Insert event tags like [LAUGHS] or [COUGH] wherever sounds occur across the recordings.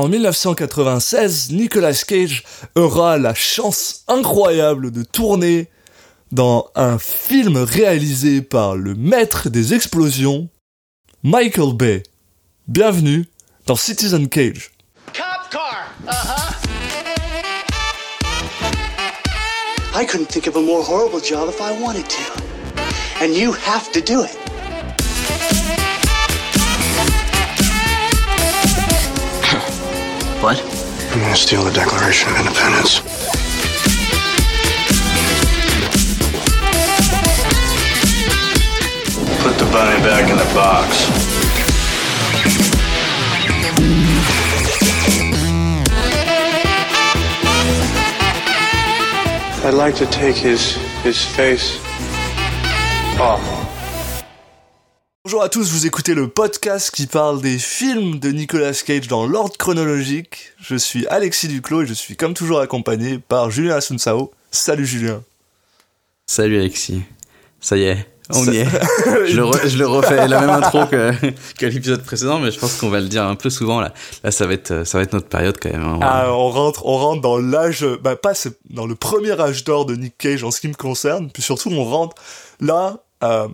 En 1996, Nicolas Cage aura la chance incroyable de tourner dans un film réalisé par le maître des explosions, Michael Bay. Bienvenue dans Citizen Cage. Cop car. Uh-huh. I couldn't think of a more horrible job if I wanted to. And you have to do it. What? I'm gonna steal the Declaration of Independence. Put the bunny back in the box. I'd like to take his his face off. Bonjour à tous, vous écoutez le podcast qui parle des films de Nicolas Cage dans l'ordre chronologique. Je suis Alexis Duclos et je suis comme toujours accompagné par Julien Asunsao. Salut Julien. Salut Alexis. Ça y est, on Ça- y est. [LAUGHS] je, le re- je le refais la même intro que, [LAUGHS] que l'épisode précédent, mais je pense qu'on va le dire un peu souvent là. Là, ça va être, ça va être notre période quand même. hein. Ah, on rentre, on rentre dans l'âge, bah pas dans le premier âge d'or de Nick Cage en ce qui me concerne, puis surtout on rentre là. euh,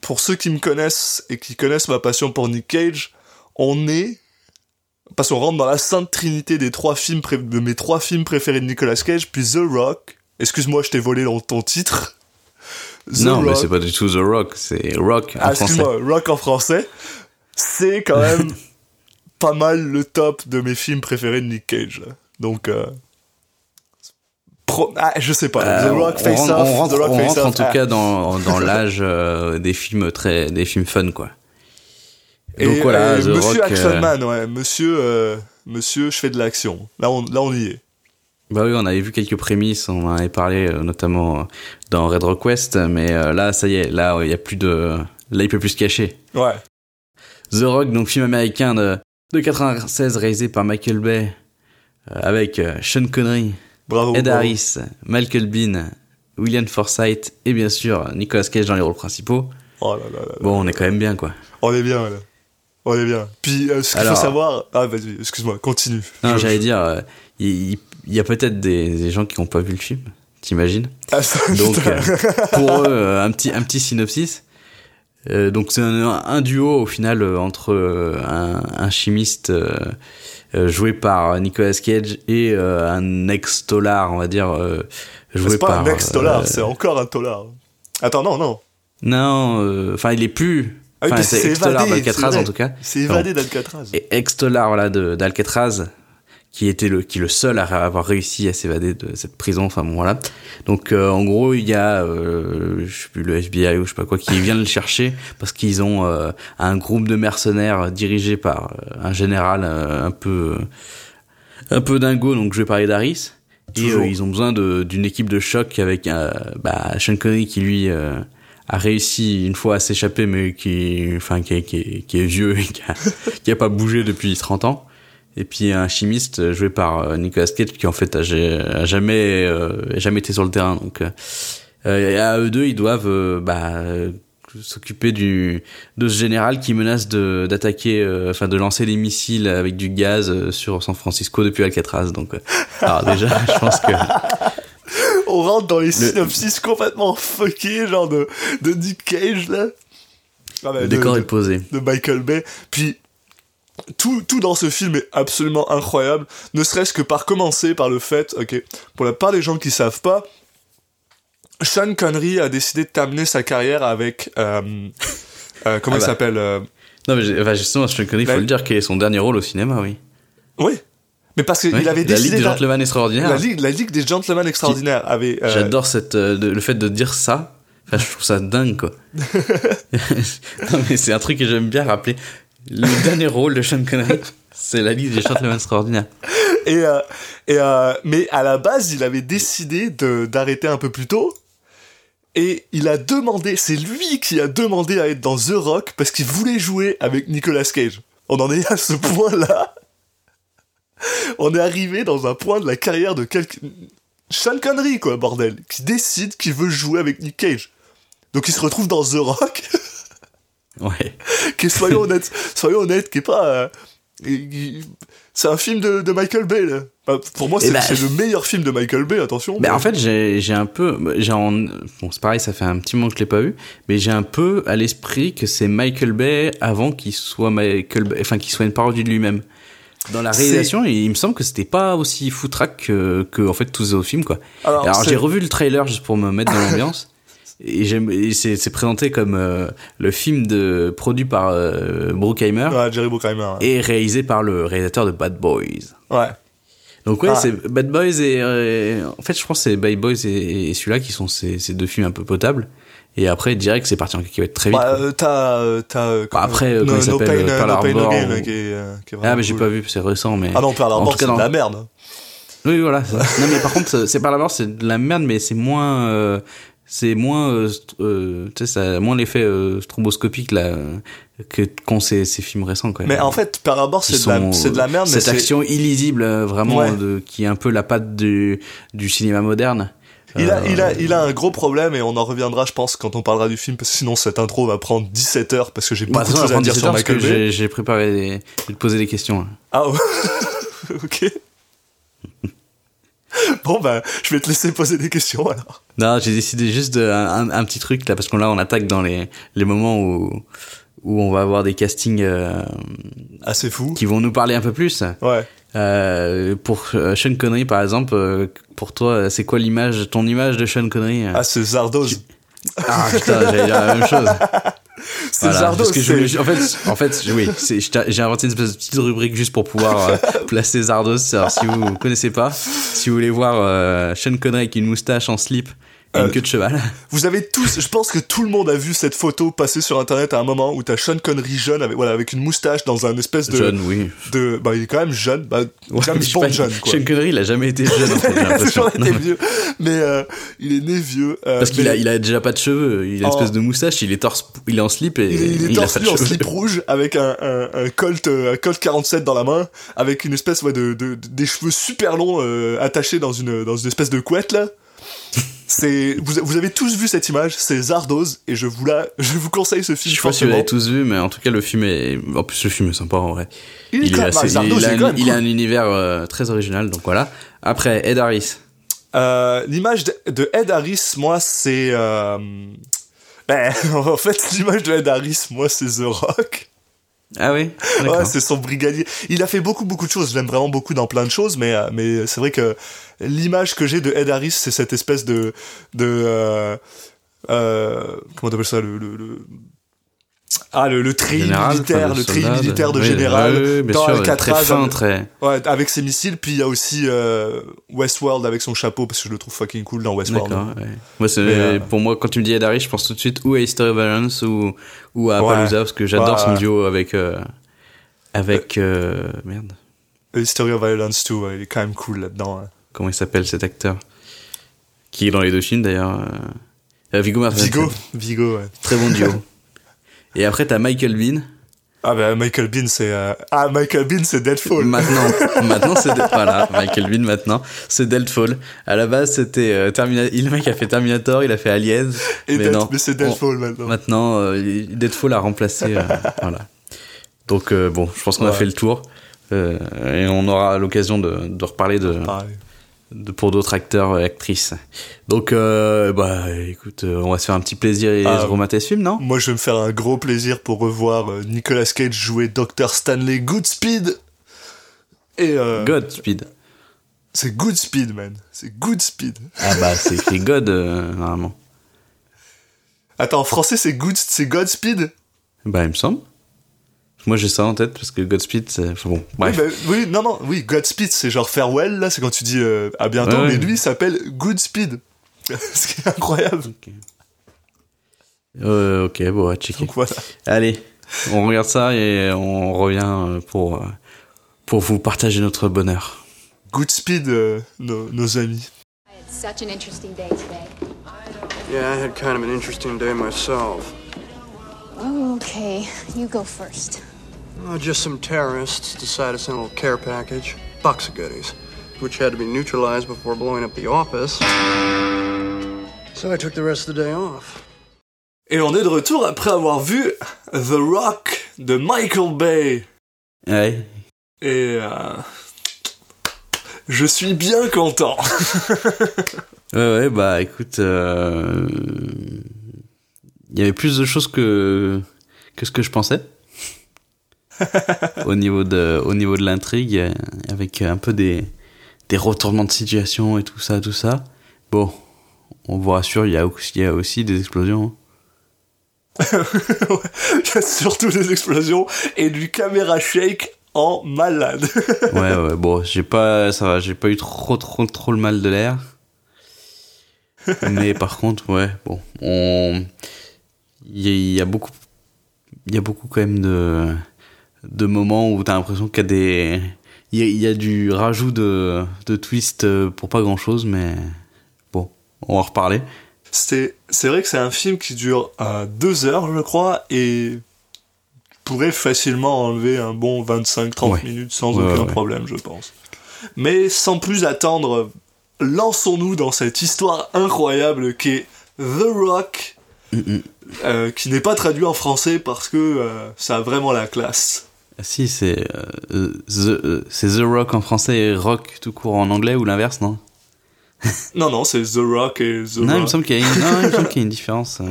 pour ceux qui me connaissent et qui connaissent ma passion pour Nick Cage, on est parce qu'on rentre dans la sainte trinité des trois films pré- de mes trois films préférés de Nicolas Cage, puis The Rock. Excuse-moi, je t'ai volé dans ton titre. The non, mais c'est pas du tout The Rock, c'est Rock en Ah, français. Rock en français, c'est quand [LAUGHS] même pas mal le top de mes films préférés de Nick Cage. Donc, euh, pro- ah, je sais pas. Euh, The Rock on Face rentre, Off, on rentre- The Rock on Face rentre en tout ah. cas dans, [LAUGHS] dans l'âge euh, des films très, des films fun quoi. Et, Donc voilà, et The Monsieur Rock, Action euh, Man, ouais, Monsieur, euh, Monsieur, je fais de l'action. Là, on, là, on y est. Bah oui, on avait vu quelques prémices, on en avait parlé euh, notamment euh, dans Red Rock West, mais euh, là, ça y est, là, il y a plus de, là, il peut plus se cacher. Ouais. The Rock, donc film américain de, de 96 réalisé par Michael Bay, euh, avec euh, Sean Connery, Bravo. Ed. Harris, Michael Bean, William Forsythe et bien sûr Nicolas Cage dans les rôles principaux. Oh là là là là. Bon, on est quand même bien quoi. On est bien, là. On est bien. Puis, euh, ce qu'il faut savoir. Ah, vas-y, excuse-moi, continue. Non, j'allais dire, euh, il, y a peut-être des, des gens qui n'ont pas vu le film, t'imagines Ah, Donc, euh, pour eux, un petit, un petit synopsis. Euh, donc, c'est un, un duo au final euh, entre euh, un, un chimiste joué par Nicolas Cage et un ex-tolard, on va dire, joué c'est pas par. un ex-dollar, euh, c'est encore un dollar. Attends, non, non. Non, enfin, il est plus. Ah oui, c'est évadé, d'Alcatraz en tout cas. C'est évadé d'Alcatraz. Et ex-tolard voilà, de- d'Alcatraz, qui était le, qui est le seul à avoir réussi à s'évader de cette prison. Enfin bon, voilà. Donc euh, en gros, il y a, euh, je sais plus, le FBI ou je sais pas quoi, qui vient le chercher parce qu'ils ont euh, un groupe de mercenaires dirigé par euh, un général euh, un peu, un peu dingo, donc joué par Ed Harris. Et euh, ils ont besoin d'une équipe de choc avec euh, bah, Sean Connery qui lui euh, a réussi une fois à s'échapper, mais qui, enfin, qui, est- qui, qui est vieux et qui a, [LAUGHS] qui a pas bougé depuis 30 ans. Et puis un chimiste euh, joué par euh, Nicolas Cage qui en fait a, ja- a jamais, euh, jamais été sur le terrain. Donc euh, euh, et à eux deux, ils doivent euh, bah, s'occuper du de ce général qui menace de d'attaquer, euh, enfin de lancer des missiles avec du gaz sur San Francisco depuis Alcatraz. Donc euh, alors déjà, [LAUGHS] je pense que On rentre dans les synopsis complètement fuckés, genre de, de Nick Cage, là. Ah, bah, le de- décor de, est posé. de Michael Bay. Puis, tout, tout dans ce film est absolument incroyable, ne serait-ce que par commencer par le fait, ok, pour la part des gens qui savent pas, Sean Connery a décidé de terminer sa carrière avec, euh, euh, comment Ah il bah. s'appelle euh, Non mais enfin, justement, Sean Connery, il faut La- le dire, quel est son dernier rôle au cinéma, oui. Oui. Mais parce qu'il Oui, avait la décidé Ligue des Gentlemen Extraordinaires. la Ligue, la Ligue des Gentlemen Extraordinaires avait. euh, J'adore cette le fait de dire ça. Enfin, je trouve ça dingue quoi. [LAUGHS] [LAUGHS] non mais c'est un truc que j'aime bien rappeler. Le [LAUGHS] dernier rôle de Sean Connery, c'est la Ligue des Gentlemen Extraordinaires. Et, euh, et euh, mais à la base, il avait décidé d'arrêter un peu plus tôt. Et il a demandé, c'est lui qui a demandé à être dans The Rock parce qu'il voulait jouer avec Nicolas Cage. On en est à ce [LAUGHS] point-là. On est arrivé dans un point de la carrière de quelqu'un. Sean Connery, quoi, bordel, qui décide qu'il veut jouer avec Nick Cage. Donc il se retrouve dans The Rock, [LAUGHS] Ouais. qui soyons honnêtes, soyons honnêtes, qui est pas, euh, C'est un film de, de Michael Bay, là. Bah, pour moi, Eh c'est ben, c'est le meilleur film de Michael Bay, attention. Mais en fait, j'ai un peu. j'ai Bon, c'est pareil, ça fait un petit moment que je l'ai pas vu, mais j'ai un peu à l'esprit que c'est Michael Bay avant qu'il soit Michael Bay, enfin qu'il soit une parodie de lui-même. Dans la réalisation, il me semble que c'était pas aussi foutraque que, que en fait tous les autres films quoi. Alors, j'ai revu le trailer juste pour me mettre dans l'ambiance. Et, j'aime- et c'est présenté comme euh, le film de, produit par euh, Bruckheimer Ouais, Jerry Bruckheimer. ouais. et réalisé par le réalisateur de Bad Boys. Ouais. Donc ouais, Ah. c'est Bad Boys et euh, en fait je pense que c'est Bad Boys et, et celui-là qui sont ces, ces deux films un peu potables. Et après direct c'est parti en cacahuète très vite. Bah, euh, t'as, euh, t'as, euh, Bah, après, euh, no, comment il no s'appelle, Pearl No Pain Harbor, No Gain, ou- qui est, euh, qui est ah mais j'ai cool. pas vu, c'est récent mais. Ah non, Pearl Harbor, c'est de la merde. Oui voilà. non mais par contre c'est par la mort c'est de la merde mais c'est moins euh, c'est moins euh, euh, tu sais ça a moins l'effet euh, stromboscopique là euh, que qu'ont ces, ces films récents même. Mais en fait, Harbor, Qui c'est de, de la merde, mais Cette action illisible, euh, vraiment, Ouais. de, qui est un peu la patte du, du cinéma moderne. il a, Euh, il a, il a un gros problème et on en reviendra, je pense, quand on parlera du film, parce que sinon cette intro va prendre 17 heures parce que j'ai Bah, beaucoup de attends, choses à dire 17 sur Michael Bay. j'ai- J'ai préparé des, je vais te poser des questions. là. Ah ouais. [LAUGHS] ok. Bon bah, je vais te laisser poser des questions alors. Non, j'ai décidé juste de, un, un petit truc là, parce qu'on là, on attaque dans les, les moments où, où on va avoir des castings euh, Assez fou. qui vont nous parler un peu plus. Ouais. Euh, pour euh, Sean Connery, par exemple, euh, pour toi, c'est quoi l'image, ton image de Sean Connery euh? Ah, c'est Zardoz. Ah putain, j'allais dire la même chose. [LAUGHS] C'est Voilà, parce que je voulais- en fait, en fait, oui, j'ai inventé une espèce de petite rubrique juste pour pouvoir euh, [LAUGHS] placer Zardos. Alors, si vous connaissez pas, si vous voulez voir euh, Sean Connery avec une moustache en slip Euh, une queue de cheval, [LAUGHS] Vous avez tous, je pense que tout le monde a vu cette photo passer sur internet à un moment où t'as Sean Connery jeune avec, voilà, avec une moustache dans un espèce de, John, oui. de, bah, il est quand même jeune, bah, Ouais, James Bond pas, jeune, quoi. Sean Connery, il a jamais été jeune, en fait, [LAUGHS] j'ai il a toujours été vieux, mais euh, il est né vieux. euh, Parce qu'il mais a, il a déjà pas de cheveux, il a une espèce de moustache, il est torse, il est en slip et il est, il est il torse nu en slip rouge avec un, un, un Colt, euh, un Colt 47 dans la main, avec une espèce ouais, de, de, de- des cheveux super longs euh, attachés dans une, dans une espèce de couette là. C'est, vous, vous avez tous vu cette image, c'est Zardoz, et je vous la, je vous conseille ce Je film sais pas si vous l'avez tous vu, mais en tout cas, le film est, en plus, le film est sympa, en vrai. Il est Il, assez- Zardoz, il a, un, même il a cool. un univers euh, très original, donc voilà. Après, Ed Harris. Euh, l'image de, de Ed Harris, moi, c'est... Euh... Ben, [LAUGHS] en fait, l'image de Ed Harris, moi, c'est The Rock. Ah oui? Ouais, c'est son brigadier. Il a fait beaucoup, beaucoup de choses. Je l'aime vraiment beaucoup dans plein de choses, mais, euh, mais c'est vrai que l'image que j'ai de Ed Harris, c'est cette espèce de... de euh, euh, comment t'appelles ça le, le, le- Ah, le, le Général, militaire, enfin, le soldat, militaire de oui, général oui, oui, bien dans sûr, Alcatraz. Très fin, avec- très. Ouais, avec ses missiles, puis il y a aussi euh, Westworld avec son chapeau, parce que je le trouve fucking cool dans Westworld. Ouais. Moi, Mais, euh, pour moi, quand tu me dis Ed Harris, je pense tout de suite ou à History of Violence ou, ou à Appaloosa, parce que j'adore son duo avec, euh, avec, euh, merde. History of Violence 2, ouais, il est quand même cool là-dedans. hein. Comment il s'appelle cet acteur? Qui est dans les deux films d'ailleurs. euh, euh, Viggo Mortensen. Vigo, Vigo, ouais. Très bon duo. [LAUGHS] Et après, t'as Michael Bean. Ah bah Michael Bean, c'est... euh, Ah, Michael Bean, c'est Deadfall. Maintenant, [LAUGHS] maintenant c'est Dead- voilà Michael Bean maintenant c'est Deadfall. À la base c'était euh, Terminator. Le mec a fait Terminator, il a fait Aliens. Et mais non. mais c'est Deadfall maintenant. Maintenant euh, Deadfall a remplacé. euh, [LAUGHS] voilà. Donc euh, bon, je pense qu'on a fait le tour et on aura l'occasion de, de reparler de, de pour d'autres acteurs et actrices. Donc euh, bah écoute, euh, on va se faire un petit plaisir et Ah, se remater ce film, non? Moi, je vais me faire un gros plaisir pour revoir euh, Nicolas Cage jouer Dr. Stanley Goodspeed. Et euh, Godspeed. c'est Goodspeed, man. C'est Goodspeed. Ah bah c'est écrit [LAUGHS] God normalement. Attends, en français, c'est Good, c'est Godspeed? Bah, il me semble. Moi, j'ai ça en tête parce que Godspeed, c'est. Enfin bon, bref. Oui, bah, oui, non, non, oui, Godspeed, c'est genre farewell, là, c'est quand tu dis euh, à bientôt, Ouais, mais ouais. lui, il s'appelle Goodspeed. [LAUGHS] Ce qui est incroyable. Euh, ok, bon, checker. Donc voilà. Allez, on regarde ça et on revient euh, pour, euh, pour vous partager notre bonheur. Goodspeed, euh, nos, nos amis. It's such an interesting day today. Yeah, I had kind of an interesting day myself. Oh, okay. You go first. Oh, just some terrorists decided to send a little care package, box of goodies, which had to be neutralized before blowing up the office. So I took the rest of the day off. Et on est de retour après avoir vu The Rock de Michael Bay. Ouais. Et euh, je suis bien content. [LAUGHS] Ouais, ouais, bah écoute, euh, il y avait plus de choses que que ce que je pensais [LAUGHS] au niveau de au niveau de l'intrigue, avec un peu des des retournements de situation et tout ça, tout ça. Bon, on vous rassure, il y a aussi, il y a aussi des explosions. Il y a surtout des explosions et du caméra shake en malade. [LAUGHS] Ouais, ouais, bon, j'ai pas, ça va, j'ai pas eu trop, trop, trop le mal de l'air. Mais par contre, ouais, bon, on, il y, y a beaucoup, il y a beaucoup quand même de, de moments où t'as l'impression qu'il y a des, il y a, il y a du rajout de, de twist pour pas grand chose, mais bon, on va en reparler. C'est c'est vrai que c'est un film qui dure euh, deux heures, je crois, et pourrait facilement enlever un bon 25-30 Ouais. minutes sans Ouais, aucun ouais. problème, je pense. Mais sans plus attendre, lançons-nous dans cette histoire incroyable qui est The Rock, euh, qui n'est pas traduit en français parce que euh, ça a vraiment la classe. Ah, Si, c'est euh, the, euh, The Rock en français et Rock tout court en anglais ou l'inverse, non? [LAUGHS] Non, non, c'est The Rock et The Non, il me Rock. semble qu'il y a une, non, il me semble qu'il y a une différence. euh.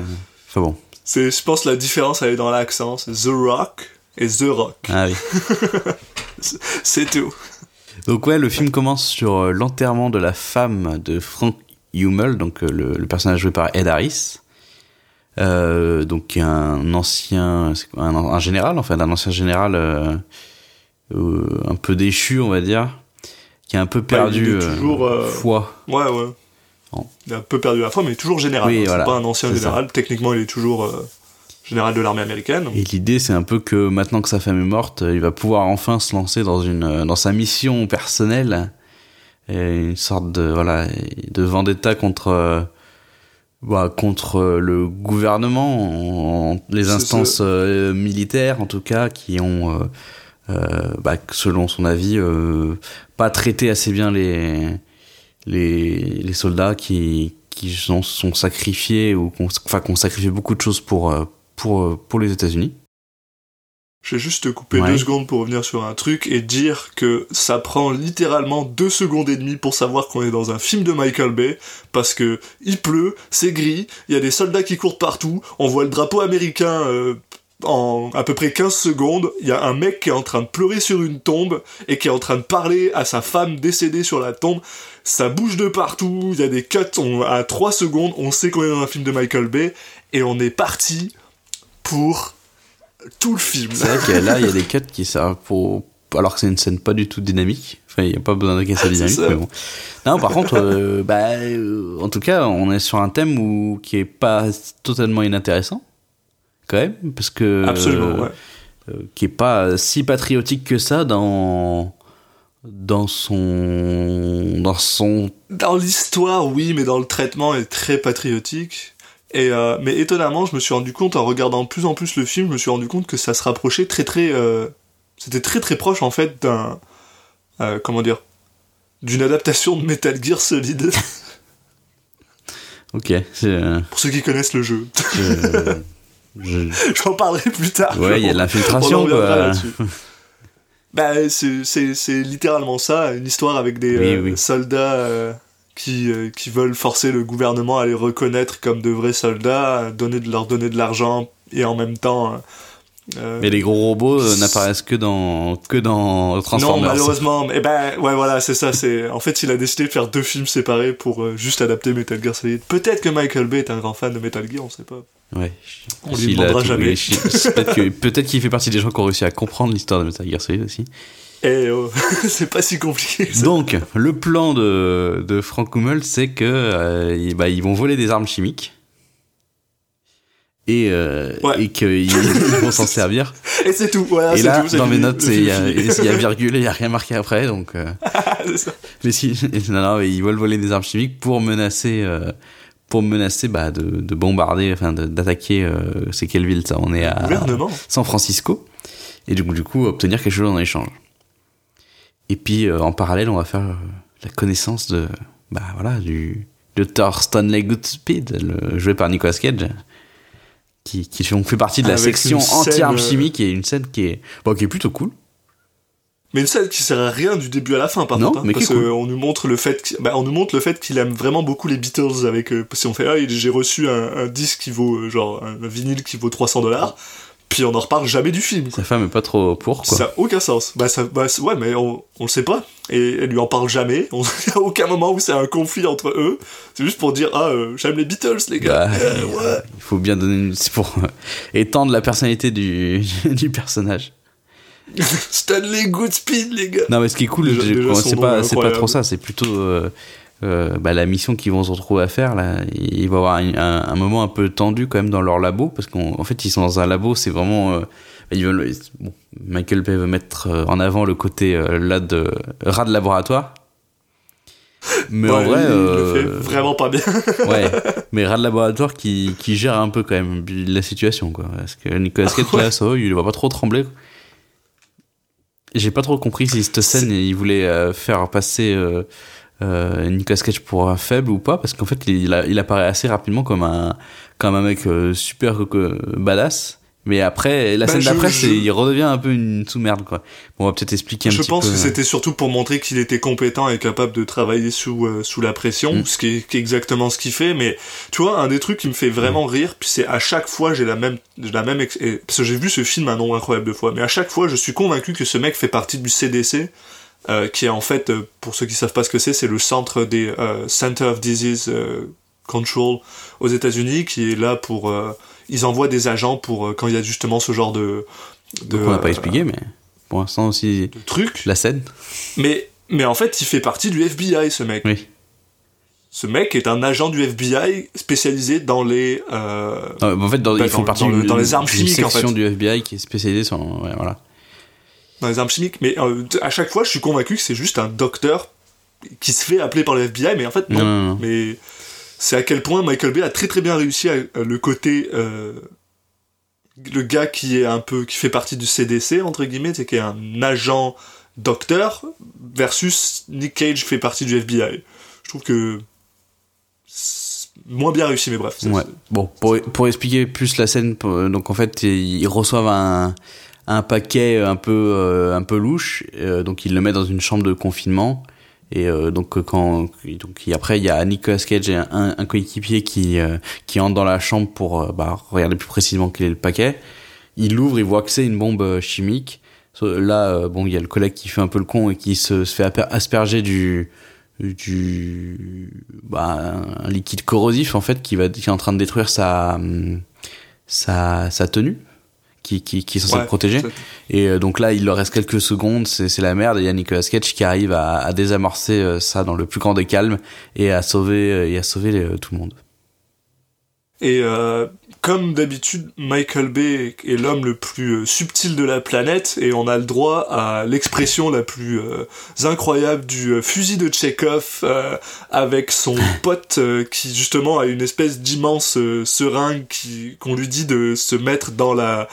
Enfin bon. C'est, je pense que la différence elle est dans l'accent, c'est The Rock et The Rock. Ah oui. [LAUGHS] C'est tout. Donc ouais, le film commence sur l'enterrement de la femme de Frank Hummel, donc le, le personnage joué par Ed Harris. Euh, donc un ancien, un, un général en fait, un ancien général euh, euh, un peu déchu, on va dire, qui a un peu perdu est toujours, foi. Ouais, ouais. Il a un peu perdu la foi, mais toujours général. Oui, hein. voilà, C'est pas un ancien général. Techniquement, il est toujours général de l'armée américaine. Et l'idée, c'est un peu que maintenant que sa femme est morte, il va pouvoir enfin se lancer dans une dans sa mission personnelle, et une sorte de voilà de vendetta contre bah, contre euh, le gouvernement, en- les instances euh, militaires en tout cas, qui ont euh, euh, bah, selon son avis euh, pas traité assez bien les les, les soldats qui qui sont, sont sacrifiés ou qu'on enfin qu'on sacrifié beaucoup de choses pour pour pour les États-Unis. Je vais juste te couper Ouais. deux secondes pour revenir sur un truc et dire que ça prend littéralement deux secondes et demie pour savoir qu'on est dans un film de Michael Bay parce que il pleut, c'est gris, il y a des soldats qui courent partout, on voit le drapeau américain euh, en à peu près 15 secondes, il y a un mec qui est en train de pleurer sur une tombe et qui est en train de parler à sa femme décédée sur la tombe. Ça bouge de partout, il y a des cuts on- à 3 secondes, on sait qu'on est dans un film de Michael Bay et on est parti pour tout le film. C'est vrai que là, il y a des cuts qui servent pour alors que c'est une scène pas du tout dynamique. Enfin, il y a pas besoin de casser [LAUGHS] dynamique, mais bon. Non, par contre, euh, bah, euh, en tout cas, on est sur un thème où qui est pas totalement inintéressant, quand même, parce que Absolument, ouais. euh, qui est pas si patriotique que ça dans dans son dans son Dans l'histoire, oui, mais dans le traitement, est très patriotique. Et euh, mais étonnamment, je me suis rendu compte en regardant de plus en plus le film, je me suis rendu compte que ça se rapprochait très très, euh, c'était très très proche en fait d'un, euh, comment dire, d'une adaptation de Metal Gear Solid. [LAUGHS] ok pour ceux qui connaissent le jeu, je- je- [LAUGHS] j'en parlerai plus tard. ouais il y a de l'infiltration. Bah, c'est- c'est c'est littéralement ça, une histoire avec des Oui, oui. soldats qui, euh, qui veulent forcer le gouvernement à les reconnaître comme de vrais soldats, donner de leur donner de l'argent et en même temps. euh, euh, mais les gros robots euh, n'apparaissent que dans que dans non, Transformers malheureusement, eh ben ouais voilà, c'est ça. C'est en fait, il a décidé de faire deux films séparés pour euh, juste adapter Metal Gear Solid. Peut-être que Michael Bay est un grand fan de Metal Gear, on sait pas. Ouais. On lui demandera jamais. peut-être qu'il fait partie des gens qui ont réussi à comprendre l'histoire de Metal Gear Solid aussi. Et oh, [LAUGHS] c'est pas si compliqué. ça. Donc, le plan de, de Frank Hummel, c'est que euh, bah, ils vont voler des armes chimiques et, euh, Ouais. et qu'ils ils [LAUGHS] vont s'en servir. Et c'est tout. Voilà, et là, tout, dans mes fini. notes, il y, a- [LAUGHS] y a virgule et il y a rien marqué après. Donc, euh, ça. mais si, non, non, mais ils veulent voler des armes chimiques pour menacer, euh, pour menacer bah, de, de bombarder, enfin d'attaquer. c'est quelle ville ça On est à. San Francisco. Et du coup, obtenir quelque chose en échange. Et puis, euh, en parallèle, on va faire euh, la connaissance de, bah voilà, du docteur Stanley Goodspeed, le, joué par Nicolas Cage, qui, qui fait, fait partie de la Avec section anti-armes euh, chimiques et une scène qui est, bon, qui est plutôt cool. Mais une scène qui sert à rien du début à la fin, par Non, contre. hein, mais parce cool. qu'on nous montre le fait, bah, on nous montre le fait qu'il aime vraiment beaucoup les Beatles avec, euh, parce qu'on fait, ah, j'ai reçu un, un disque qui vaut, genre, un, un vinyle qui vaut 300 dollars. Puis on en reparle jamais du film. Sa femme est pas trop pour, quoi. Ça a aucun sens. Bah, ça, bah, ouais, mais on, on le sait pas. Et elle lui en parle jamais. On- [LAUGHS] a aucun moment où c'est un conflit entre eux. C'est juste pour dire, ah, euh, j'aime les Beatles, les gars. Bah, Euh, ouais. Il faut bien donner une... C'est pour euh, étendre la personnalité du, [LAUGHS] du personnage. [LAUGHS] Stanley Goodspeed, les gars. Non, mais ce qui est cool, c'est pas, pas trop ça, c'est plutôt euh, euh, bah, la mission qu'ils vont se retrouver à faire. Là. Il va y avoir un, un- un moment un peu tendu quand même dans leur labo, parce qu'en en fait, ils sont dans un labo, c'est vraiment. euh, ils veulent, bon, Michael Bay veut mettre euh, en avant le côté euh, là de rat de laboratoire. [LAUGHS] Mais en vrai, il, le fait vraiment pas bien. [LAUGHS] ouais, [LAUGHS] mais rat de laboratoire qui, qui gère un peu quand même la situation, quoi. Parce que Nicolas Cage, là, ça il va pas trop trembler. J'ai pas trop compris si cette scène, il voulait faire passer euh, euh, Nicolas Cage pour un faible ou pas, parce qu'en fait, il, a- il apparaît assez rapidement comme un, comme un mec euh, super euh, badass. Mais après, la Bah, scène je- d'après, je- il redevient un peu une sous-merde, quoi. Bon, on va peut-être expliquer un Je petit pense peu. que c'était surtout pour montrer qu'il était compétent et capable de travailler sous, euh, sous la pression, Mm. ce qui est, qui est exactement ce qu'il fait. Mais tu vois, un des trucs qui me fait vraiment Mm. rire, puis c'est à chaque fois j'ai la même, j'ai la même, ex- parce que j'ai vu ce film un nombre incroyable de fois, mais à chaque fois je suis convaincu que ce mec fait partie du CDC, euh, qui est en fait, euh, pour ceux qui savent pas ce que c'est, c'est le centre des euh, Center of Disease Control aux États-Unis, qui est là pour, ils envoient des agents pour quand il y a justement ce genre de, de Donc, on n'a pas expliqué, mais pour l'instant aussi, de trucs. la scène. Mais, mais en fait, il fait partie du FBI, ce mec. Oui. Ce mec est un agent du FBI spécialisé dans les. euh, Non, en fait, dans, Bah, ils font dans- partie dans le- dans les armes chimiques, en section fait. du FBI qui est spécialisée sur. ouais, voilà. Dans les armes chimiques. Mais euh, à chaque fois, je suis convaincu que c'est juste un docteur qui se fait appeler par le FBI, mais en fait, non. Non, non, non. Mais c'est à quel point Michael Bay a très très bien réussi à, à le côté. euh, le gars qui est un peu. qui fait partie du CDC, entre guillemets, c'est qui est un agent docteur, versus Nick Cage fait partie du FBI. Je trouve que. Moins bien réussi, mais bref. Ouais. Bon, pour, pour expliquer plus la scène, donc en fait, ils reçoivent un, un paquet un peu, euh, un peu louche, euh, donc ils le mettent dans une chambre de confinement. Et euh, donc euh, quand donc après il y a Nicolas Cage et un, un coéquipier qui euh, qui entre dans la chambre pour bah, regarder plus précisément quel est le paquet. Il l'ouvre, il voit que c'est une bombe chimique. Là, bon, il y a le collègue qui fait un peu le con et qui se, se fait asperger du du bah, un liquide corrosif en fait qui va qui est en train de détruire sa hum, sa, sa tenue qui, qui, qui est Ouais, le protéger et euh, donc là il leur reste quelques secondes c'est la merde. Et il y a Nicolas Cage qui arrive à, à désamorcer euh, ça dans le plus grand des calmes et à sauver euh, et à sauver les- tout le monde. Et euh, comme d'habitude, Michael Bay est l'homme le plus euh, subtil de la planète et on a le droit à l'expression la plus euh, incroyable du euh, fusil de Tchekhov euh, avec son [LAUGHS] pote qui justement a une espèce d'immense seringue qui qu'on lui dit de se mettre dans la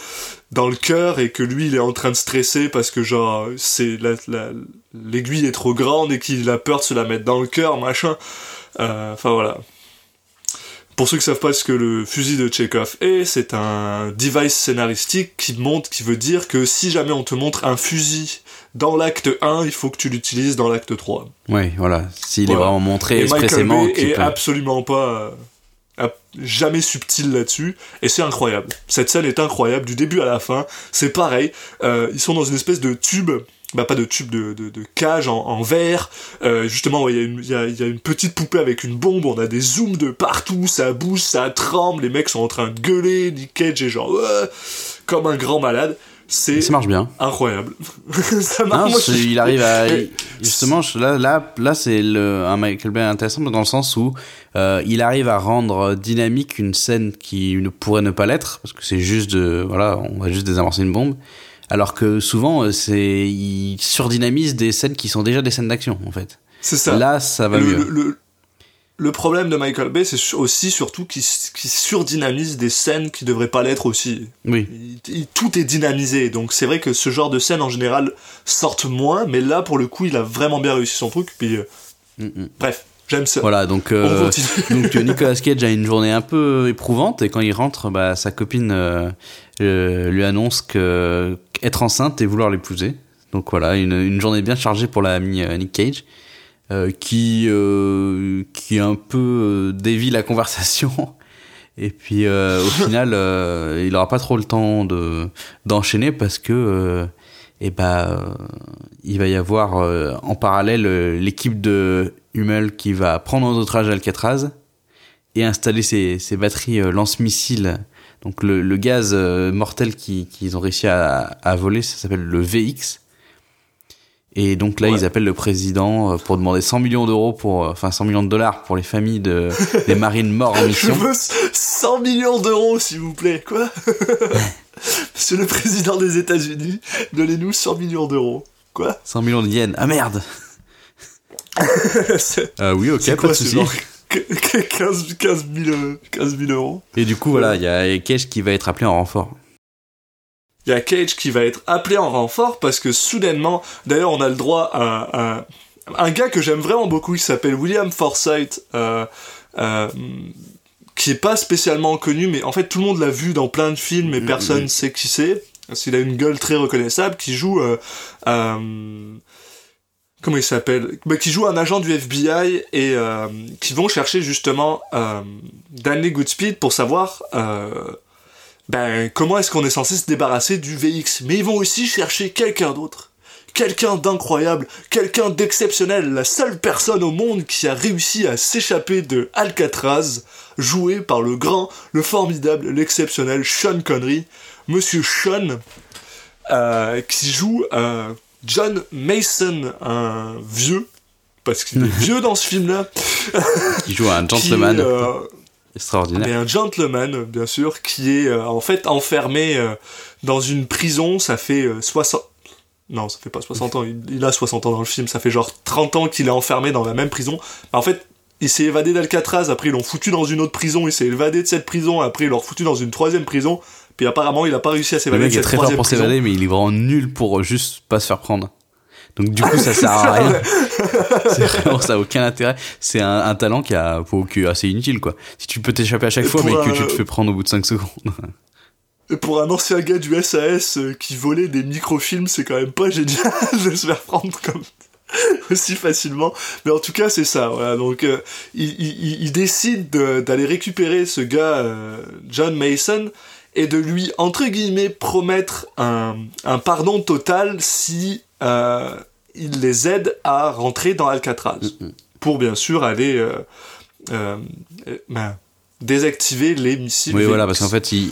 dans le cœur et que lui il est en train de stresser parce que genre c'est la, la- l'aiguille est trop grande et qu'il a peur de se la mettre dans le cœur machin. Enfin voilà pour ceux qui savent pas ce que le fusil de Chekhov est, c'est un device scénaristique qui montre, qui veut dire que si jamais on te montre un fusil dans l'acte 1, il faut que tu l'utilises dans l'acte 3. ouais voilà s'il Voilà. est vraiment montré Et Michael expressément Bay qu'il est peut- absolument pas, euh, jamais subtil là-dessus, et c'est incroyable. Cette scène est incroyable, du début à la fin, c'est pareil, euh, ils sont dans une espèce de tube, bah pas de tube, de, de, de cage en, en verre, euh, justement, il y, a une- il y, a, il y a une petite poupée avec une bombe, on a des zooms de partout, ça bouge, ça tremble, les mecs sont en train de gueuler, Nick Cage est genre, comme un grand malade, c'est ça marche bien. incroyable. [LAUGHS] ça marche, Non, je- il arrive à [LAUGHS] justement là là là c'est un Michael Bay intéressant dans le sens où euh, il arrive à rendre dynamique une scène qui ne pourrait ne pas l'être parce que c'est juste de voilà on va juste désamorcer une bombe alors que souvent euh, c'est il surdynamise des scènes qui sont déjà des scènes d'action en fait C'est ça. là ça va le, mieux le- le- le problème de Michael Bay, c'est aussi surtout qu'il qu'il surdynamise des scènes qui devraient pas l'être aussi. oui Il- il- tout est dynamisé, donc c'est vrai que ce genre de scènes en général sortent moins, mais là pour le coup il a vraiment bien réussi son truc. Puis euh, Mm, bref, j'aime ça. voilà donc On [LAUGHS] euh, donc Nicolas Cage a une journée un peu éprouvante et quand il rentre bah sa copine euh, lui annonce que être enceinte et vouloir l'épouser Donc voilà, une, une journée bien chargée pour l'ami euh, Nick Cage, euh, qui euh, qui un peu dévie la conversation. [LAUGHS] Et puis euh, au [LAUGHS] final, il aura pas trop le temps de d'enchaîner parce que euh, eh ben euh, il va y avoir en parallèle l'équipe de Hummel qui va prendre en otage Alcatraz et installer ses, ses batteries lance-missiles. Donc le, le gaz euh, mortel qui- qu'ils ont réussi à, à voler, ça s'appelle le VX. Et donc là, Ouais. ils appellent le président euh, pour demander 100 millions d'euros pour, euh, enfin 100 millions de dollars pour les familles de, [LAUGHS] des marines morts en Je mission. veux 100 millions d'euros, s'il vous plaît. Quoi? [LAUGHS] Monsieur le président des États-Unis, donnez-nous 100 millions d'euros. Quoi? 100 millions de yens. Ah merde [LAUGHS] euh, Oui, ok, pas quoi de souci. Genre 15, 15 000, euh, 15 000 euros. Et du coup, voilà, il y a Cage qui va être appelé en renfort. Il y a Cage qui va être appelé en renfort parce que soudainement, d'ailleurs, on a le droit à, à- un gars que j'aime vraiment beaucoup qui s'appelle William Forsythe, euh, euh, qui est pas spécialement connu, mais en fait tout le monde l'a vu dans plein de films et personne sait qui c'est. Qu'il a une gueule très reconnaissable, qui joue, euh, comment il s'appelle, bah, qui joue un agent du FBI et euh, qui vont chercher justement euh, Danley Goodspeed pour savoir. Euh, ben, comment est-ce qu'on est censé se débarrasser du VX Mais ils vont aussi chercher quelqu'un d'autre. Quelqu'un d'incroyable, quelqu'un d'exceptionnel, la seule personne au monde qui a réussi à s'échapper de Alcatraz, joué par le grand, le formidable, l'exceptionnel Sean Connery, Monsieur Sean, euh, qui joue John Mason, un vieux, parce qu'il est [LAUGHS] vieux dans ce film-là, Qui joue un qui gentleman. euh, extraordinaire. mais un gentleman, bien sûr, qui est euh, en fait enfermé euh, dans une prison, ça fait euh, 60... Non, ça fait pas 60 ans, il, il a 60 ans dans le film, ça fait genre 30 ans qu'il est enfermé dans la même prison. En fait, il s'est évadé d'Alcatraz, après ils l'ont foutu dans une autre prison, il s'est évadé de cette prison, après ils l'ont foutu dans une troisième prison, puis apparemment il a pas réussi à Le s'évader de mec est très fort pour s'évader, mais il est vraiment nul pour juste pas se faire prendre. Donc du coup, ça [LAUGHS] sert à rien. [LAUGHS] c'est vraiment ça a aucun intérêt. C'est un, un talent qui a pour- qui est assez inutile quoi. Si tu peux t'échapper à chaque fois, mais que tu te fais prendre au bout de 5 secondes. [LAUGHS] Et pour un ancien gars du SAS euh, qui volait des microfilms, c'est quand même pas génial de se faire prendre comme aussi facilement. Mais en tout cas, c'est ça. Voilà. Donc, euh, il, il- il décide de- d'aller récupérer ce gars, euh, John Mason, et de lui, entre guillemets, promettre un, un pardon total si euh, il les aide à rentrer dans Alcatraz. Pour bien sûr aller euh, euh, euh, ben, désactiver les missiles. Oui, voilà, parce qu'en fait, il,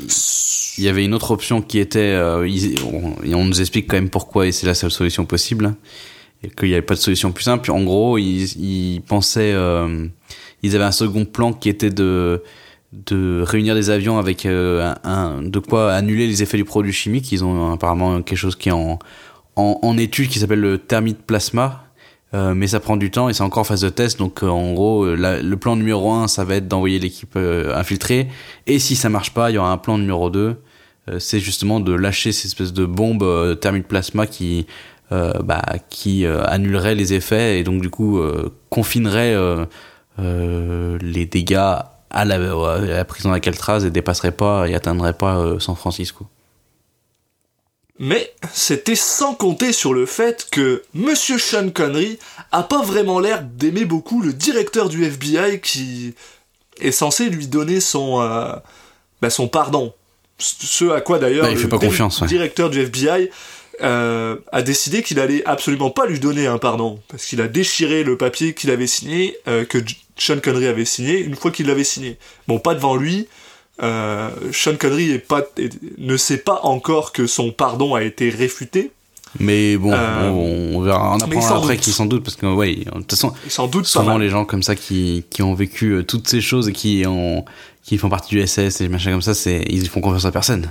il y avait une autre option qui était, ils- on, et on nous explique quand même pourquoi et c'est la seule solution possible, et qu'il n'y avait pas de solution plus simple. En gros, ils, ils pensaient, ils avaient un second plan qui était de de réunir des avions avec euh, un, de quoi annuler les effets du produit chimique. Ils ont apparemment quelque chose qui est en en, en étude qui s'appelle le thermite plasma. Euh, mais ça prend du temps et c'est encore en phase de test. Donc euh, en gros, euh, le plan numéro un, ça va être d'envoyer l'équipe infiltrée. Et si ça marche pas, il y aura un plan numéro 2 euh, c'est justement de lâcher ces espèces de bombes thermique plasma qui bah, qui annulerait les effets et donc du coup confinerait les dégâts à la, à la prison d'Alcatraz et dépasserait pas et atteindrait pas euh, San Francisco. Mais c'était sans compter sur le fait que Monsieur Sean Connery a pas vraiment l'air d'aimer beaucoup le directeur du FBI qui est censé lui donner son euh, bah, son pardon. Ce à quoi d'ailleurs Bah, le fait pas dé- confiance, ouais. directeur du FBI euh, a décidé qu'il allait absolument pas lui donner un pardon parce qu'il a déchiré le papier qu'il avait signé euh, que Sean Connery avait signé une fois qu'il l'avait signé. Bon, pas devant lui. Euh, Sean Connery est pas, est- ne sait pas encore que son pardon a été réfuté. Mais bon, Euh, on, on verra, on apprendra après doute. qui s'en doute parce que ouais, de toute façon, doute souvent les gens comme ça qui, qui ont vécu euh, toutes ces choses et qui ont qui font partie du SS et machin comme ça, ils font confiance à personne.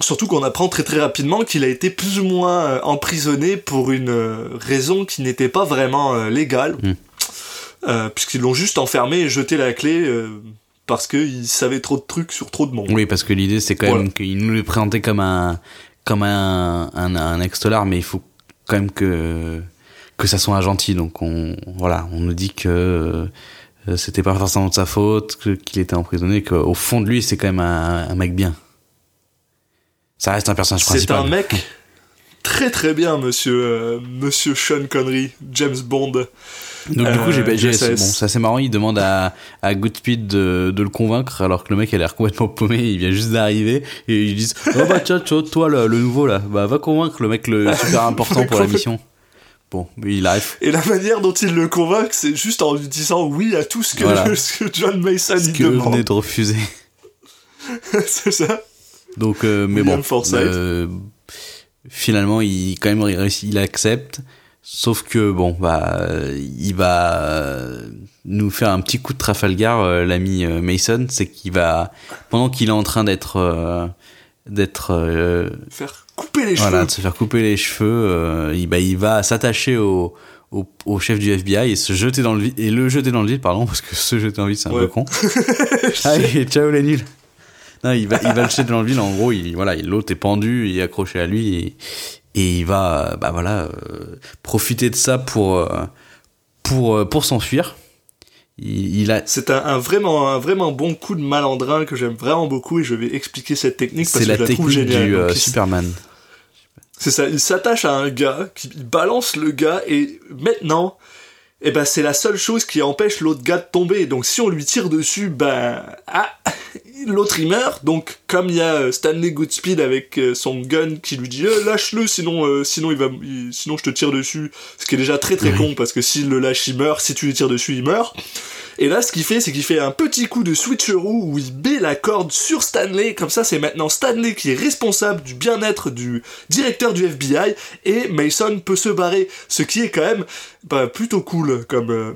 Surtout qu'on apprend très très rapidement qu'il a été plus ou moins euh, emprisonné pour une raison qui n'était pas vraiment légale. Mm. Euh, Puisqu'ils l'ont juste enfermé et jeté la clé euh, parce qu'il savait trop de trucs sur trop de monde. Oui, parce que l'idée c'est quand Voilà. même qu'il nous le présentait comme un comme un un, un ex-dollar, mais il faut quand même que que ça soit un gentil. Donc on voilà, on nous dit que euh, c'était pas forcément de sa faute, qu'il était emprisonné, qu'au fond de lui c'est quand même un, un mec bien. Ça reste un personnage C'est principal. un mec [LAUGHS] très très bien, monsieur, euh, monsieur Sean Connery, James Bond. Donc du coup, j'ai, Euh, bon, c'est assez marrant. Il demande à, à Goodspeed de, de le convaincre, alors que le mec a l'air complètement paumé. Il vient juste d'arriver et ils disent oh bah tiens, toi, toi le, le nouveau là, bah va convaincre le mec le super [LAUGHS] important pour la mission. Bon, il arrive. Et la manière dont il le convainc, c'est juste en lui disant oui à tout ce que, Voilà. [LAUGHS] ce que John Mason Ce il que demande. venait de refuser. [LAUGHS] c'est ça. Donc, euh, mais William bon, euh, finalement, il quand même il accepte. Sauf que bon, bah, il va nous faire un petit coup de Trafalgar, euh, l'ami euh, Mason, c'est qu'il va pendant qu'il est en train d'être euh, d'être Faire couper les voilà, cheveux. de se faire couper les cheveux, il, bah, il va s'attacher au, au, au chef du FBI et se jeter dans le vide, et le jeter dans le vide, pardon, [LAUGHS] parce que se jeter dans le vide, c'est un Ouais. peu con. [LAUGHS] Allez, [LAUGHS] ciao les nuls. Non, il va, il va le jeter dans le vide, en gros, il, voilà, il- l'autre est pendu, il est accroché à lui, et, et il va, euh, bah voilà, euh, profiter de ça pour, euh, pour, pour s'enfuir. Il, il a, C'est un, un vraiment, un vraiment bon coup de malandrin que j'aime vraiment beaucoup et je vais expliquer cette technique parce c'est que la je la trouve technique géniale. du Donc, Superman. C'est ça, il s'attache à un gars, qui il balance le gars, et maintenant, eh ben, c'est la seule chose qui empêche l'autre gars de tomber. Donc si on lui tire dessus, ben, ah, l'autre il meurt. Donc comme il y a euh, Stanley Goodspeed avec euh, son gun qui lui dit Euh, lâche-le, sinon, euh, sinon il va, il- sinon je te tire dessus. Ce qui est déjà très très Oui. con parce que s'il le lâche, il meurt. Si tu lui tires dessus, il meurt. Et là, ce qu'il fait, c'est qu'il fait un petit coup de switcheroo où il met la corde sur Stanley. Comme ça, c'est maintenant Stanley qui est responsable du bien-être du directeur du FBI et Mason peut se barrer. Ce qui est quand même bah, plutôt cool comme, euh,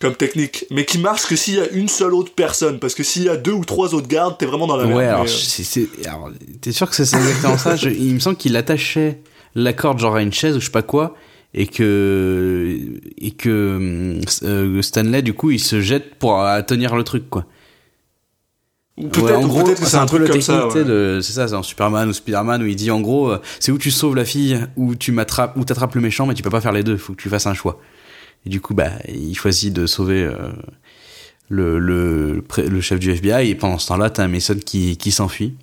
comme technique. Mais qui marche que s'il y a une seule autre personne. Parce que s'il y a deux ou trois autres gardes, t'es vraiment dans la merde. Ouais, alors, euh, alors, t'es sûr que c'est c'est exactement ça? Je- Il me semble qu'il attachait la corde genre à une chaise ou je sais pas quoi, et que et que euh, Stanley du coup il se jette pour tenir le truc quoi. ou peut-être Ouais, en gros, que c'est un truc comme ça. ouais. de- c'est ça, c'est dans Superman ou Spider-Man où il dit en gros, euh, c'est où tu sauves la fille ou tu m'attrapes ou t'attrapes le méchant, mais tu peux pas faire les deux, faut que tu fasses un choix. Et du coup, bah, il choisit de sauver euh, le, le chef du FBI et pendant ce temps-là, t'as un Mason qui, qui s'enfuit.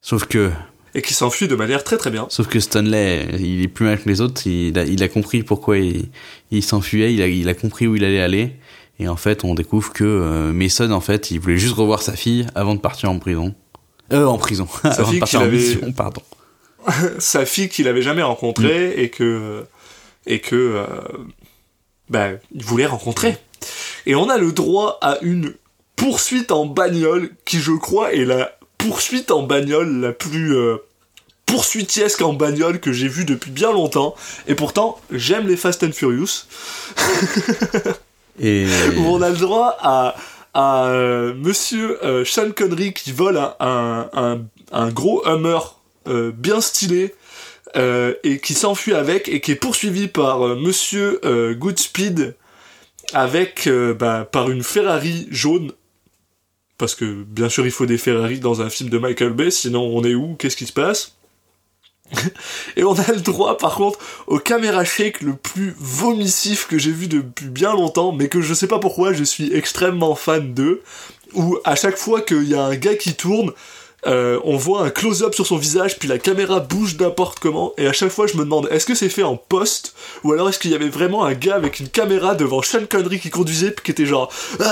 Sauf que, Et qui s'enfuit de manière très très bien. sauf que Stanley, il est plus mal que les autres. Il a, il a compris pourquoi il, il s'enfuyait. Il a, il a compris où il allait aller. Et en fait, on découvre que euh, Mason, en fait, il voulait juste revoir sa fille avant de partir en prison. Euh, en prison. [LAUGHS] avant fille de partir en qu'il avait- mission, pardon. [LAUGHS] sa fille qu'il avait jamais rencontrée Mm. et que et que euh, ben, il voulait rencontrer. Et on a le droit à une poursuite en bagnole qui je crois est la poursuite en bagnole la plus euh, poursuitiesque en bagnole que j'ai vue depuis bien longtemps. Et pourtant, j'aime les Fast and Furious. Et où [LAUGHS] on a le droit à, à euh, monsieur euh, Sean Connery qui vole un, un, un, un gros Hummer euh, bien stylé euh, et qui s'enfuit avec et qui est poursuivi par monsieur Goodspeed avec bah, par une Ferrari jaune parce que bien sûr il faut des Ferrari dans un film de Michael Bay sinon on est où? Qu'est-ce qui se passe? [LAUGHS] Et on a le droit, par contre, au caméra shake le plus vomissif que j'ai vu depuis bien longtemps, mais que je sais pas pourquoi, je suis extrêmement fan d'eux, où à chaque fois qu'il y a un gars qui tourne, euh, on voit un close-up sur son visage, puis la caméra bouge n'importe comment, et à chaque fois je me demande, est-ce que c'est fait en post, ou alors est-ce qu'il y avait vraiment un gars avec une caméra devant Sean Connery qui conduisait, puis qui était genre... [LAUGHS]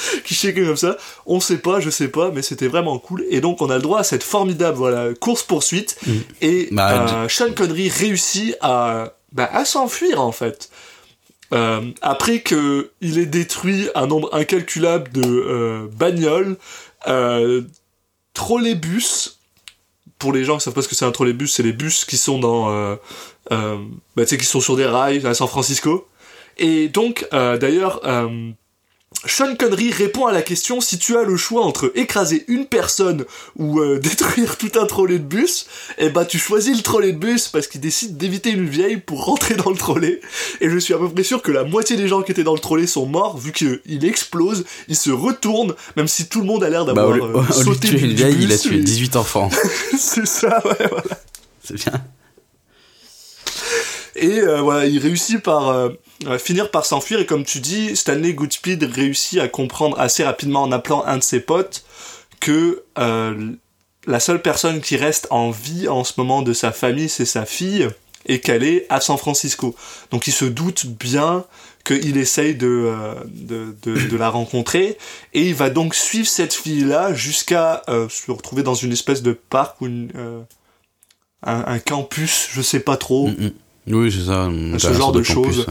[LAUGHS] Qui shakeait comme ça. On sait pas, je sais pas, mais c'était vraiment cool. Et donc on a le droit à cette formidable voilà course poursuite. Et Bah, euh, Sean Connery réussit à bah, à s'enfuir en fait. Euh, après que il ait détruit un nombre incalculable de euh, bagnoles, euh, trolleybus. Pour les gens qui savent pas ce que c'est un trolleybus, c'est les bus qui sont dans, bah, qui sont sur des rails à San Francisco. Et donc, d'ailleurs, Sean Connery répond à la question si tu as le choix entre écraser une personne ou euh, [LAUGHS] détruire tout un trolley de bus, et bah tu choisis le trolley de bus parce qu'il décide d'éviter une vieille pour rentrer dans le trolley. Et je suis à peu près sûr que la moitié des gens qui étaient dans le trolley sont morts vu qu'il explose, il se retourne, même si tout le monde a l'air bah, d'avoir euh, sauté tuer une vieille, il a tué et- 18 enfants. [LAUGHS] C'est ça, ouais, voilà. C'est bien. Et euh, voilà, il réussit par euh, finir par s'enfuir et comme tu dis, Stanley Goodspeed réussit à comprendre assez rapidement en appelant un de ses potes que euh, la seule personne qui reste en vie en ce moment de sa famille, c'est sa fille, et qu'elle est à San Francisco. Donc il se doute bien qu'il essaye de, euh, de, de, de la rencontrer, et il va donc suivre cette fille-là jusqu'à euh, se retrouver dans une espèce de parc ou une, euh, un, un campus, je sais pas trop, Mm. Oui, c'est ça. ce genre de campus.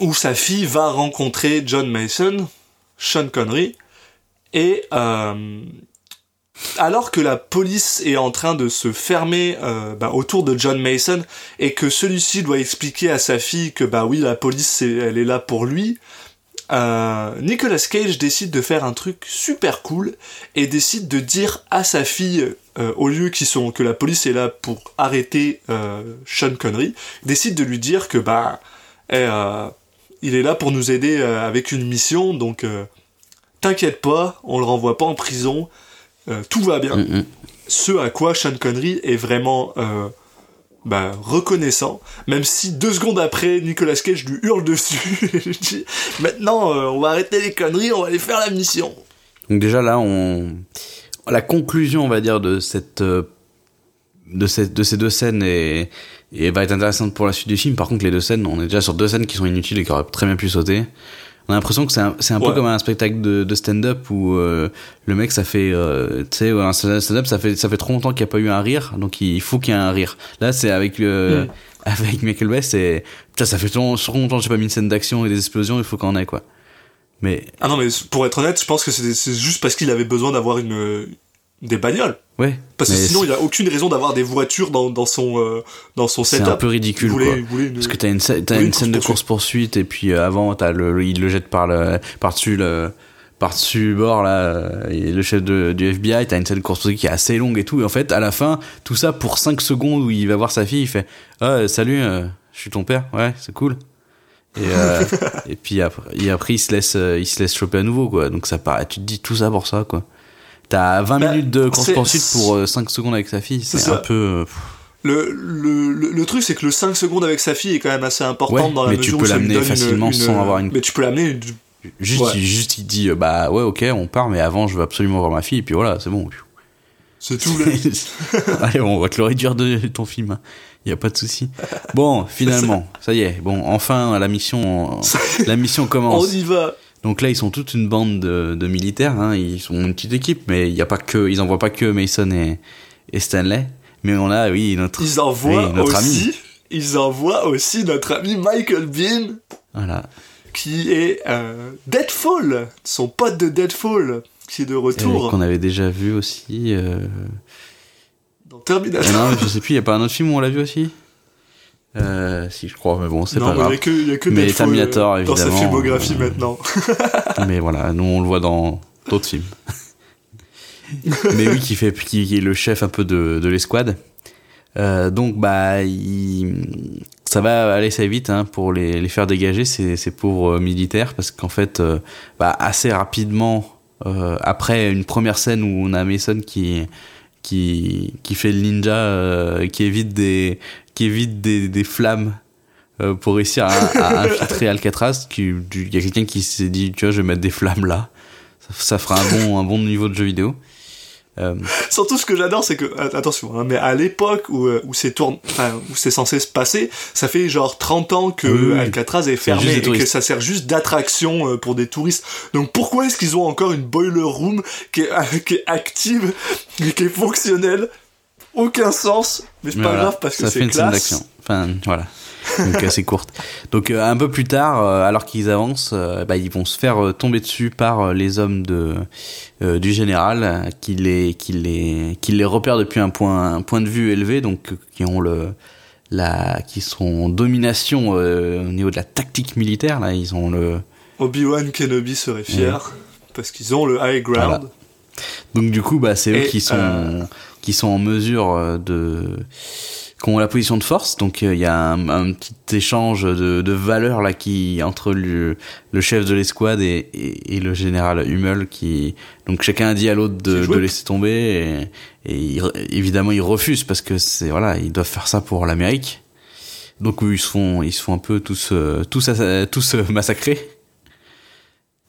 Où sa fille va rencontrer John Mason, Sean Connery, et euh, alors que la police est en train de se fermer euh, bah, autour de John Mason et que celui-ci doit expliquer à sa fille que bah oui la police elle est là pour lui, euh, Nicolas Cage décide de faire un truc super cool et décide de dire à sa fille euh, au lieu qu'ils sont que la police est là pour arrêter euh, Sean Connery, décide de lui dire que bah eh, euh, il est là pour nous aider euh, avec une mission donc euh, t'inquiète pas, on le renvoie pas en prison, tout va bien. Mm, mm. Ce à quoi Sean Connery est vraiment bah, reconnaissant, même si deux secondes après, Nicolas Cage lui hurle dessus [LAUGHS] et lui dit Maintenant, euh, on va arrêter les conneries, on va aller faire la mission. Donc déjà là, on la conclusion, on va dire, de cette de cette de ces deux scènes est et va être intéressante pour la suite du film. Par contre, les deux scènes, on est déjà sur deux scènes qui sont inutiles et qui auraient très bien pu sauter. On a l'impression que c'est un, c'est un peu comme un spectacle de, de stand-up où euh, le mec, ça fait, euh, tu sais, un stand-up, ça fait, ça fait trop longtemps qu'il n'y a pas eu un rire, donc il faut qu'il y ait un rire. Là, c'est avec Mm. [LAUGHS] avec Michael Bay, c'est, putain, ça fait trop, trop longtemps que j'ai pas mis une scène d'action et des explosions, il faut qu'on en ait, quoi. Mais, Ah non, mais pour être honnête, je pense que c'est c'est juste parce qu'il avait besoin d'avoir une des bagnoles. Ouais. Parce que sinon, c'est- il a aucune raison d'avoir des voitures dans, dans son, euh, dans son c'est setup. un peu ridicule, quoi. une- Parce que t'as une, Oui, une scène de course-poursuite. course poursuite et puis euh, avant t'as le, le- il le jette par le par dessus le par dessus bord là euh, et le chef de, du FBI t'as une scène de course poursuite qui est assez longue et tout et en fait à la fin tout ça pour 5 secondes où il va voir sa fille il fait ah salut euh, je suis ton père ouais c'est cool et euh, [LAUGHS] et puis après, et après il se laisse euh, il se laisse choper à nouveau quoi donc ça paraît tu te dis tout ça pour ça quoi t'as 20 Bah, minutes de course c'est- poursuite pour 5 secondes avec sa fille C'est ça. un peu euh, Le, le, le, le truc, c'est que le 5 secondes avec sa fille est quand même assez important Ouais, dans la mais tu peux ça l'amener une- facilement une- sans avoir une- Mais tu peux l'amener. Juste, Ouais. il, juste, il dit, euh, bah ouais, ok, on part, mais avant, je veux absolument voir ma fille, et puis voilà, c'est bon. C'est tout. [LAUGHS] Allez, on va te le réduire de ton film. Il y a pas de souci. Bon, finalement, ça y est. Bon, enfin, la mission, [LAUGHS] la mission On commence. y va. Donc là, ils sont toute une bande de, de militaires. Hein, ils sont une petite équipe, mais il y a pas que, ils envoient pas que Mason et, et Stanley. Mais on a, oui, notre, Ils envoient oui, notre aussi. ami. Ils envoient aussi notre ami Michael Bean, Voilà. qui est euh, Deadfall, son pote de Deadfall, qui est de Et retour Qu'on avait déjà vu aussi. Euh... dans ah Terminator. non, je sais plus. Il y a pas un autre film où on l'a vu aussi? Euh, si je crois, mais bon, c'est pas mais il grave. n'y a que, il y a que Mais Deadfall Terminator, euh, dans sa évidemment, filmographie euh, maintenant. [LAUGHS] Mais voilà, nous on le voit dans d'autres films. [LAUGHS] Mais oui, qui fait, qui, est le chef un peu de, de l'escouade. Euh, donc bah, il, ça va aller assez vite hein, pour les, les faire dégager ces, ces pauvres militaires parce qu'en fait, euh, bah, assez rapidement euh, après une première scène où on a Mason qui qui qui fait le ninja, qui évite des qui évite des, des flammes euh, pour réussir à, à [LAUGHS] infiltrer Alcatraz. Il y a quelqu'un qui s'est dit, tu vois, je vais mettre des flammes là. Ça, ça fera un bon, un bon niveau de jeu vidéo. Euh, Surtout, ce que j'adore, c'est que, att- attention, hein, mais à l'époque où, euh, où c'est tourne, enfin, où c'est censé se passer, ça fait genre 30 ans que Oui. Alcatraz est fermé et que ça sert juste d'attraction pour des touristes. Donc pourquoi est-ce qu'ils ont encore une boiler room qui est, [LAUGHS] qui est active et qui est fonctionnelle Aucun sens, mais c'est pas voilà, grave parce que ça fait c'est une scène classe. d'action. Enfin, voilà. Donc assez courte. Donc euh, un peu plus tard, euh, alors qu'ils avancent, euh, bah, ils vont se faire tomber dessus par les hommes de du général qui les qui les qui les repèrent depuis un point un point de vue élevé, donc qui ont le la qui sont en domination au niveau de la tactique militaire. Là, ils ont le Obi-Wan Kenobi serait fier parce qu'ils ont le high ground. Voilà. Donc du coup, bah, c'est eux Et, qui sont qui sont en mesure euh, de qui ont la position de force. Donc euh, il y a un, un petit échange de, de valeurs là qui entre le, le chef de l'escouade et, et, et le général Hummel qui donc chacun a dit à l'autre de, de laisser tomber et, et il- évidemment ils refusent parce que c'est voilà ils doivent faire ça pour l'Amérique. Donc ils se font ils se font un peu tous euh, tous tous massacrer.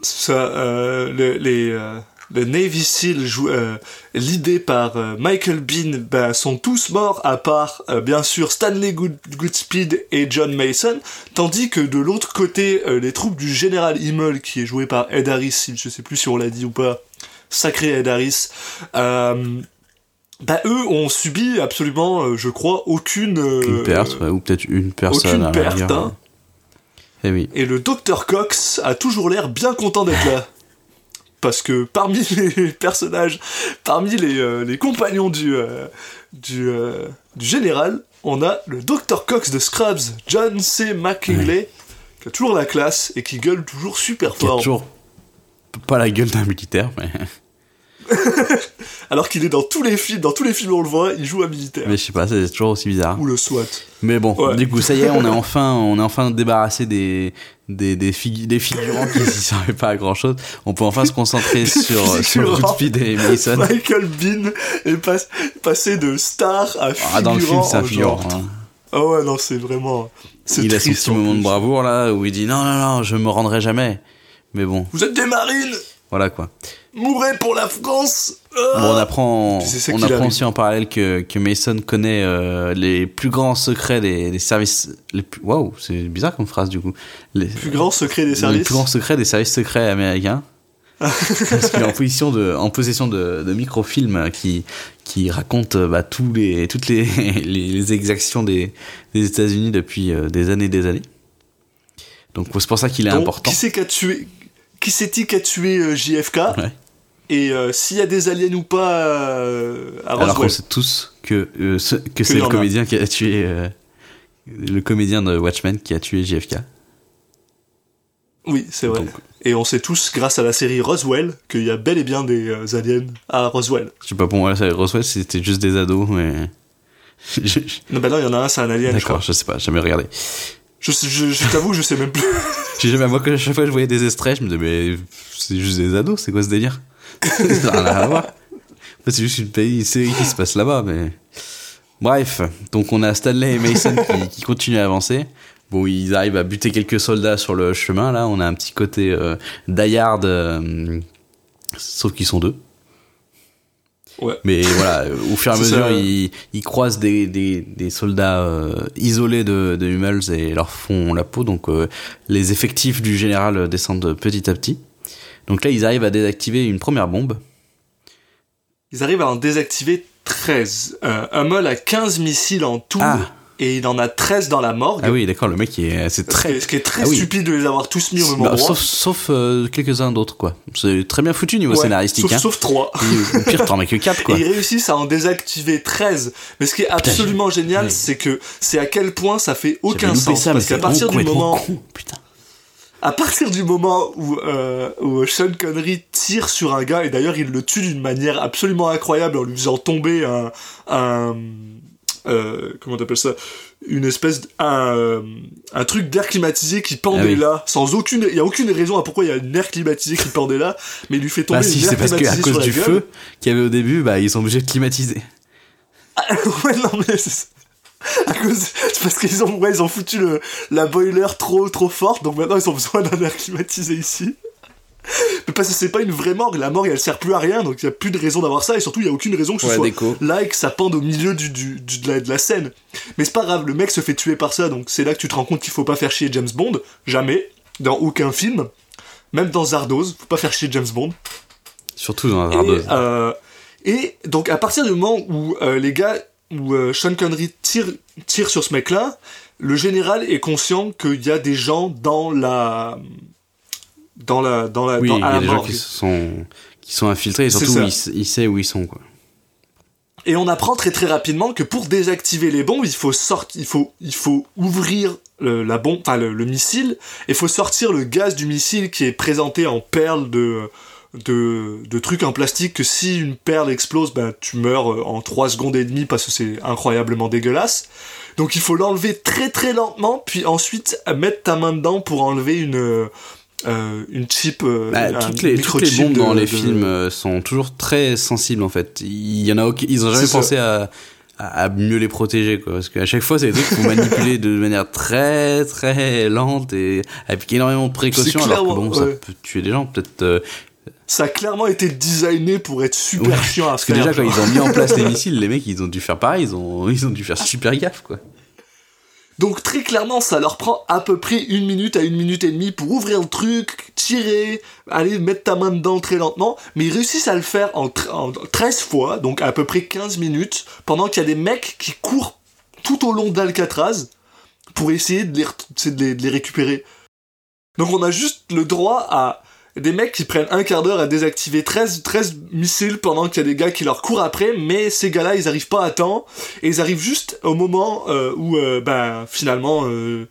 Ça, euh, le- les, euh, le Navy SEAL euh, l'idée par euh, Michael Bean, ben, sont tous morts à part euh, bien sûr Stanley Good- Goodspeed et John Mason, tandis que de l'autre côté, euh, les troupes du général Himmel, qui est joué par Ed Harris, je sais plus si on l'a dit ou pas, sacré Ed Harris, bah eux ont subi absolument, je crois, aucune, Une perte, ouais, ou peut-être une personne aucune à la rigueur. hein. Eh oui. Et le docteur Cox a toujours l'air bien content d'être là. [LAUGHS] Parce que parmi [LAUGHS] les personnages, parmi les, euh, les compagnons du, euh, du, euh, du général, on a le docteur Cox de Scrubs, John C. McKinley, qui a toujours la classe et qui gueule toujours super Qui a fort. toujours pas la gueule d'un militaire, mais, [LAUGHS] Alors qu'il est dans tous les films, dans tous les films où on le voit, il joue un militaire. mais je sais pas, c'est toujours aussi bizarre. Ou le SWAT. Mais bon, Ouais. du coup, ça y est, on est [LAUGHS] enfin, on est enfin débarrassé des, des, des, figu- des figurants qui ne servaient pas à grand chose. On peut enfin se concentrer sur, sur. Goodspeed et Mason. Michael Bean est pas- passé de star à figurant. Ah, dans le film, c'est un figurant. hein. Ah ouais, non, c'est vraiment. Il a son petit en moment de bravoure là où il dit non, non, non, je me rendrai jamais. Mais bon, Vous êtes des marines voilà quoi. Mourrez pour la France Ah Bon, on apprend, C'est on apprend aussi en parallèle que, que Mason connaît euh, les plus grands secrets des, des services. Les. Waouh, c'est bizarre comme phrase du coup. Les Plus grand secret des les services. plus grands secrets des services secrets américains. [LAUGHS] Parce qu'il est en possession de, en possession de, de microfilms qui, qui racontent bah, tous les, toutes les, [LAUGHS] les, les exactions des, des États-Unis depuis euh, des années et des années. Donc c'est pour ça qu'il est Donc, important. Qui c'est qui a tué Qui c'est-il qui a tué euh, JFK Ouais. Et euh, s'il y a des aliens ou pas euh, à Alors qu'on Roswell sait tous que, euh, ce- que c'est le a. comédien qui a tué le comédien de Watchmen qui a tué JFK. Oui, c'est vrai. Donc- Et on sait tous, grâce à la série Roswell, qu'il y a bel et bien des aliens à Roswell. Je sais pas pour moi ça Roswell c'était juste des ados mais [LAUGHS] je- Non, bah non, il y en a un, c'est un alien, d'accord je sais pas jamais regardé. Je, je, je t'avoue, je sais même plus. [LAUGHS] J'ai jamais moi que chaque fois que je voyais des extraits je me disais mais c'est juste des ados c'est quoi ce délire? Ça [LAUGHS] n'a rien à voir. C'est juste une pays une série qui se passe là-bas mais bref donc on a Stanley et Mason qui, qui continuent à avancer. Bon, ils arrivent à buter quelques soldats sur le chemin. Là, on a un petit côté euh, die hard, euh, sauf qu'ils sont deux. Ouais. Mais voilà, au fur et à mesure, ils, ils croisent des, des, des soldats euh, isolés de, de Hummels et leur font la peau. Donc euh, les effectifs du général descendent petit à petit. Donc là, ils arrivent à désactiver une première bombe. Ils arrivent à en désactiver 13. Euh, Hummel a 15 missiles en tout, Ah. et il en a 13 dans la morgue. Ah oui, d'accord, le mec, est, c'est très... est- ce qui est très Ah oui. stupide de les avoir tous mis au même Bah, endroit. sauf sauf euh, quelques-uns d'autres, quoi. C'est très bien foutu niveau Ouais, scénaristique. sauf, hein. sauf 3. Et, [LAUGHS] pire, t'en mets que 4, quoi. Et ils réussissent à en désactiver 13. Mais ce qui est absolument génial, Ouais. c'est que c'est à quel point ça fait aucun sens. ça, parce qu'à partir du moment, con, putain. À partir du moment où, euh, où Sean Connery tire sur un gars, et d'ailleurs il le tue d'une manière absolument incroyable en lui faisant tomber un, un euh, comment t'appelles ça, une espèce un, euh, un truc d'air climatisé qui pendait Ah oui. là, sans aucune, il y a aucune raison à pourquoi il y a une air climatisé qui pendait là, mais il lui fait tomber Bah si, une c'est parce qu'à climatisée cause sur la du gueule. feu qu'il y avait au début, bah ils sont obligés de climatiser. [LAUGHS] ouais, non, mais c'est [LAUGHS] à cause, c'est parce qu'ils ont, ouais, ils ont foutu le, la boiler trop, trop forte, donc maintenant ils ont besoin d'un air climatisé ici. Mais parce que c'est pas une vraie morgue, la morgue elle sert plus à rien, donc il y a plus de raison d'avoir ça, et surtout il y a aucune raison que ce Ouais, soit déco. là et que ça pende au milieu du, du, du- de, la, de la scène. Mais c'est pas grave, le mec se fait tuer par ça, donc c'est là que tu te rends compte qu'il faut pas faire chier James Bond, jamais, dans aucun film, même dans Zardoz, faut pas faire chier James Bond. Surtout dans Et, zardeuse. euh, et donc à partir du moment où euh, les gars, où euh, Sean Connery tire, tire sur ce mec-là, le général est conscient qu'il y a des gens dans la, dans la, dans la, oui, dans, il y a des gens qui sont, qui sont infiltrés et surtout il, il sait où ils sont, quoi. Et on apprend très très rapidement que pour désactiver les bombes, il faut sortir, il faut, il faut ouvrir le, la bombe, enfin le, le missile, et il faut sortir le gaz du missile qui est présenté en perles de, de, de trucs en plastique que si une perle explose, ben tu meurs euh, en 3 secondes et demie parce que c'est incroyablement dégueulasse. Donc il faut l'enlever très très lentement, puis ensuite euh, mettre ta main dedans pour enlever une euh, une chip, euh, Bah, un toutes, les, toutes les bombes de- dans les de- films euh, sont toujours très sensibles en fait. Il y en a ils ont jamais pensé à, à, mieux les protéger quoi. Parce qu'à chaque fois c'est des trucs faut manipuler de manière très très lente et avec énormément de précautions. Alors que bon, ça peut tuer des gens. Peut-être euh, Ça a clairement été designé pour être super Ouais, chiant à Parce que faire. déjà, quand ils ont mis en place [LAUGHS] les missiles, les mecs, ils ont dû faire pareil, ils ont, [LAUGHS] ils ont dû faire super gaffe, quoi. Donc très clairement, ça leur prend à peu près une minute à une minute et demie pour ouvrir le truc, tirer, aller mettre ta main dedans très lentement, mais ils réussissent à le faire en, en 13 fois, donc à peu près 15 minutes, pendant qu'il y a des mecs qui courent tout au long d'Alcatraz pour essayer de les, ret- c'est de les, de les récupérer. Donc on a juste le droit à des mecs qui prennent un quart d'heure à désactiver 13, 13 missiles pendant qu'il y a des gars qui leur courent après, mais ces gars-là, ils arrivent pas à temps, et ils arrivent juste au moment euh, où, euh, ben, finalement, euh,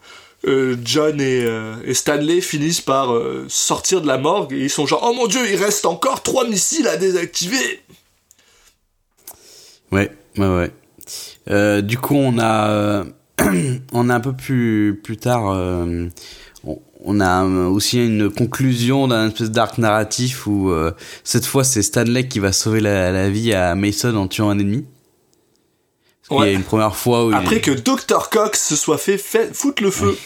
John et, Stanley finissent par sortir de la morgue, et ils sont genre, oh mon dieu, il reste encore trois missiles à désactiver Ouais, ouais, ouais. Du coup, on a, [CLEARS THROAT] on a un peu plus, plus tard, on, a euh, aussi une conclusion d'un espèce d'arc narratif où euh, cette fois c'est Stanley qui va sauver la, la vie à Mason en tuant un ennemi. Qu'il y a une première fois où il- Après que Dr. Cox se soit fait, fait foutre le feu.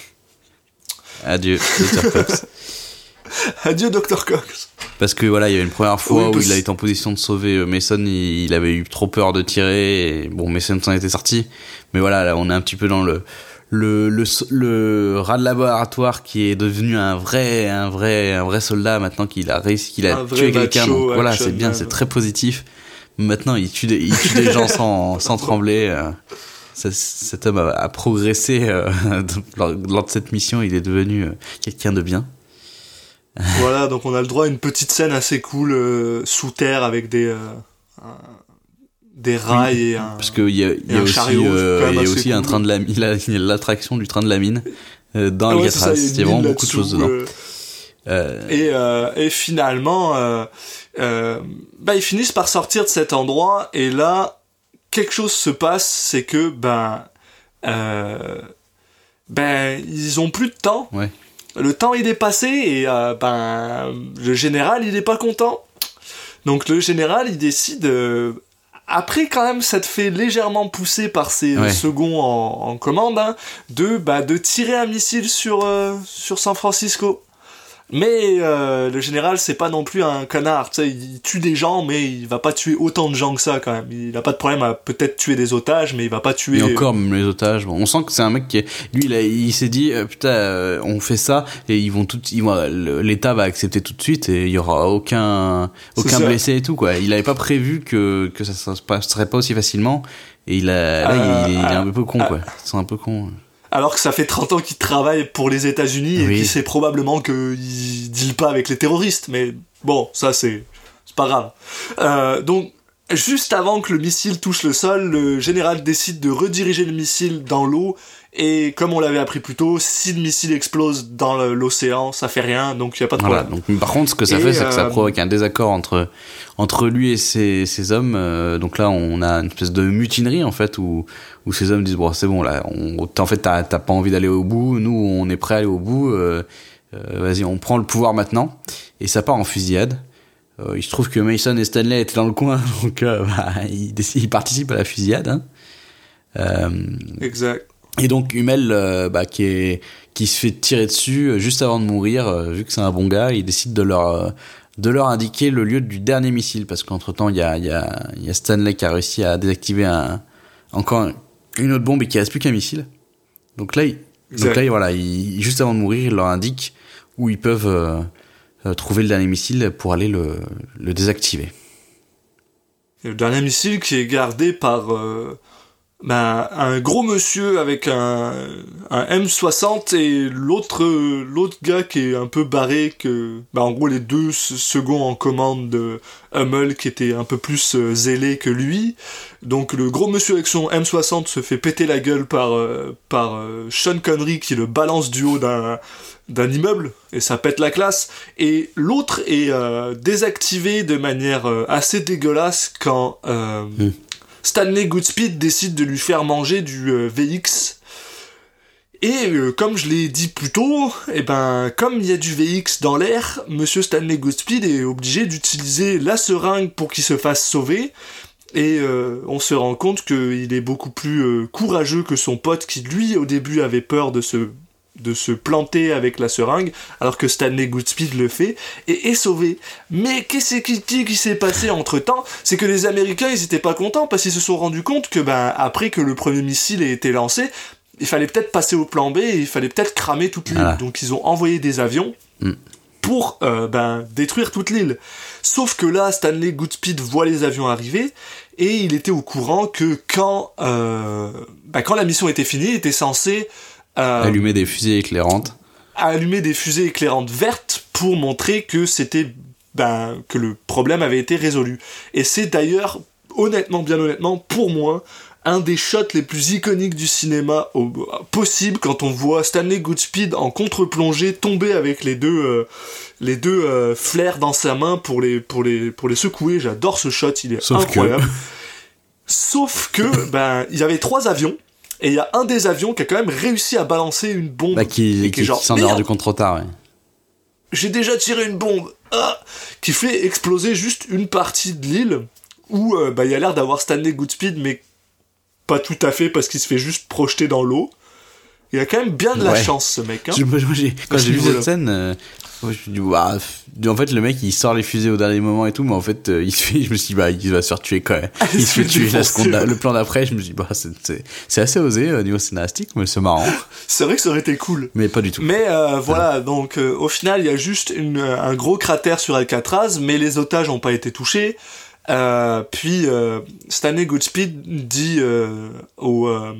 adieu, Dr. Cox. [LAUGHS] Adieu Dr. Cox. Parce que voilà, il y a une première fois Oui, où il a été en position de sauver euh, Mason, il, il avait eu trop peur de tirer, et bon, Mason s'en était sorti. Mais voilà, là, on est un petit peu dans le le le, le rat de laboratoire qui est devenu un vrai un vrai un vrai soldat maintenant qu'il a réussi qu'il a Un tué quelqu'un. voilà, c'est bien, c'est très positif. Maintenant, il tue des, il tue des gens sans [LAUGHS] sans trembler. euh. Ça- cet homme a, a progressé euh, [LAUGHS] lors, lors de cette mission. Il est devenu euh, quelqu'un de bien. voilà, donc on a le droit à une petite scène assez cool euh, sous terre avec des, euh, des rails et un. Parce qu'il y a, y aussi, chariot, euh, y a aussi un train de la mine, l'attraction du train de la mine euh, dans Ah ouais, Alcatraz. il y a vraiment beaucoup de choses dedans. euh, Euh, Et, et finalement, bah, ils finissent par sortir de cet endroit, et là, quelque chose se passe, c'est que, ben, ben, ils ont plus de temps. Ouais. Le temps, il est passé, et ben, le général, il est pas content. Donc le général, il décide, après quand même s'être fait légèrement pousser par ses euh, Ouais. seconds en, en commande, hein, de, bah, de tirer un missile sur, euh, sur San Francisco. Mais euh, le général, c'est pas non plus un connard. Tu sais, il tue des gens, mais il va pas tuer autant de gens que ça quand même. Il a pas de problème à peut-être tuer des otages, mais il va pas tuer. et encore, même les otages. bon, on sent que c'est un mec qui, est, lui, il, s'est dit, euh, putain, euh, on fait ça et ils vont tout, ils vont, le- l'État va accepter tout de suite et il y aura aucun, aucun blessé et tout quoi. Il avait pas prévu que que ça, se passerait pas aussi facilement et il a, là, Euh, il, il est ah, un peu con quoi. C'est un peu con. Alors que ça fait 30 ans qu'il travaille pour les États-Unis et qu'il sait probablement qu'il deal pas avec les terroristes. Mais bon, ça c'est c'est pas grave. Euh, donc juste avant que le missile touche le sol, le général décide de rediriger le missile dans l'eau. Et comme on l'avait appris plus tôt, si le missile explose dans l'océan, ça fait rien, donc il y a pas de Voilà. problème. Donc, par contre, ce que ça Et, fait, c'est que ça euh, provoque un désaccord entre entre lui et ses, ses hommes. Euh, donc là, on a une espèce de mutinerie en fait où où ces hommes disent bon, c'est bon là. On, en fait, t'as t'as pas envie d'aller au bout. Nous, on est prêt à aller au bout. Euh, euh, Vas-y, on prend le pouvoir maintenant. Et ça part en fusillade. Euh, il se trouve que Mason et Stanley étaient dans le coin, [LAUGHS] donc bah, ils, ils participent à la fusillade. Hein. Euh, Exact. Et donc Hummel, euh, bah, qui est qui se fait tirer dessus euh, juste avant de mourir, euh, vu que c'est un bon gars, il décide de leur euh, de leur indiquer le lieu du dernier missile parce qu'entre temps il y a il y a y a Stanley qui a réussi à désactiver un encore une autre bombe et qui reste plus qu'un missile. Donc là, il, donc là il- voilà, il, juste avant de mourir, il leur indique où ils peuvent trouver le dernier missile pour aller le le désactiver. Et le dernier missile qui est gardé par euh, ben, un gros monsieur avec un, un M60 et l'autre l'autre gars qui est un peu barré que ben, en gros les deux se- seconds en commande de Hummel qui était un peu plus euh, zélé que lui donc le gros monsieur avec son M60 se fait péter la gueule par euh, par euh, Sean Connery qui le balance du haut d'un d'un immeuble et ça pète la classe et l'autre est désactivé de manière assez dégueulasse quand Mm. Stanley Goodspeed décide de lui faire manger du euh, VX et euh, comme je l'ai dit plus tôt, et ben comme il y a du VX dans l'air, Monsieur Stanley Goodspeed est obligé d'utiliser la seringue pour qu'il se fasse sauver. Et euh, on se rend compte qu'il est beaucoup plus courageux que son pote qui lui au début avait peur de se de se planter avec la seringue, alors que Stanley Goodspeed le fait, et est sauvé. Mais qu'est-ce qui, s'est passé entre temps C'est que les Américains, ils étaient pas contents, parce qu'ils se sont rendus compte que, ben, après que le premier missile ait été lancé, il fallait peut-être passer au plan B, et il fallait peut-être cramer toute l'île. Voilà. Donc ils ont envoyé des avions, Mm. pour euh, ben, détruire toute l'île. Sauf que là, Stanley Goodspeed voit les avions arriver et il était au courant que quand, euh, ben, quand la mission était finie, il était censé Allumer des fusées éclairantes. allumer des fusées éclairantes vertes pour montrer que c'était ben, que le problème avait été résolu. Et c'est d'ailleurs, honnêtement, bien honnêtement, pour moi, un des shots les plus iconiques du cinéma au- possible quand on voit Stanley Goodspeed en contre-plongée tomber avec les deux, euh, les deux euh, flares dans sa main pour les, pour les, pour les secouer. J'adore ce shot, il est Sauf que- incroyable. Sauf que, [LAUGHS] ben, il y avait trois avions. Et il y a un des avions qui a quand même réussi à balancer une bombe. Bah, qui, et qui, genre, qui s'en est rendu compte trop tard, ouais. j'ai déjà tiré une bombe ah, qui fait exploser juste une partie de l'île où euh, bah, il y a l'air d'avoir Stanley Goodspeed, mais pas tout à fait parce qu'il se fait juste projeter dans l'eau. Il a quand même bien de la Ouais. chance, ce mec. Hein. Je- moi, j'ai- quand j'ai vu cette scène, euh, moi, je me dis, Ouah, f- en fait, le mec, il sort les fusées au dernier moment et tout, mais en fait, euh, il se fait, [LAUGHS] je me suis dit, bah, il va se faire tuer quand même. Il se fait tuer ouais. le plan d'après, je me suis dit, bah, c'est- assez osé au niveau scénaristique, mais c'est marrant. C'est vrai que ça aurait été cool. Mais pas du tout. Mais euh, voilà, donc euh, au final, il y a juste une, euh, un gros cratère sur Alcatraz, mais les otages n'ont pas été touchés. Euh, puis euh, Stanley Goodspeed dit euh, au, euh,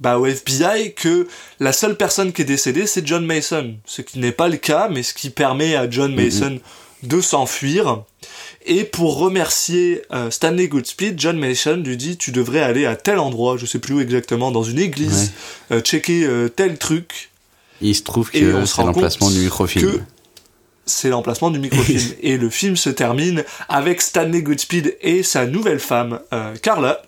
bah, au FBI que la seule personne qui est décédée, c'est John Mason. Ce qui n'est pas le cas, mais ce qui permet à John Mason de s'enfuir. Et pour remercier euh, Stanley Goodspeed, John Mason lui dit tu devrais aller à tel endroit, je sais plus où exactement, dans une église, euh, checker euh, tel truc. Il se trouve que c'est l'emplacement du microfilm. c'est l'emplacement du microfilm. et le film se termine avec Stanley Goodspeed et sa nouvelle femme, Carla.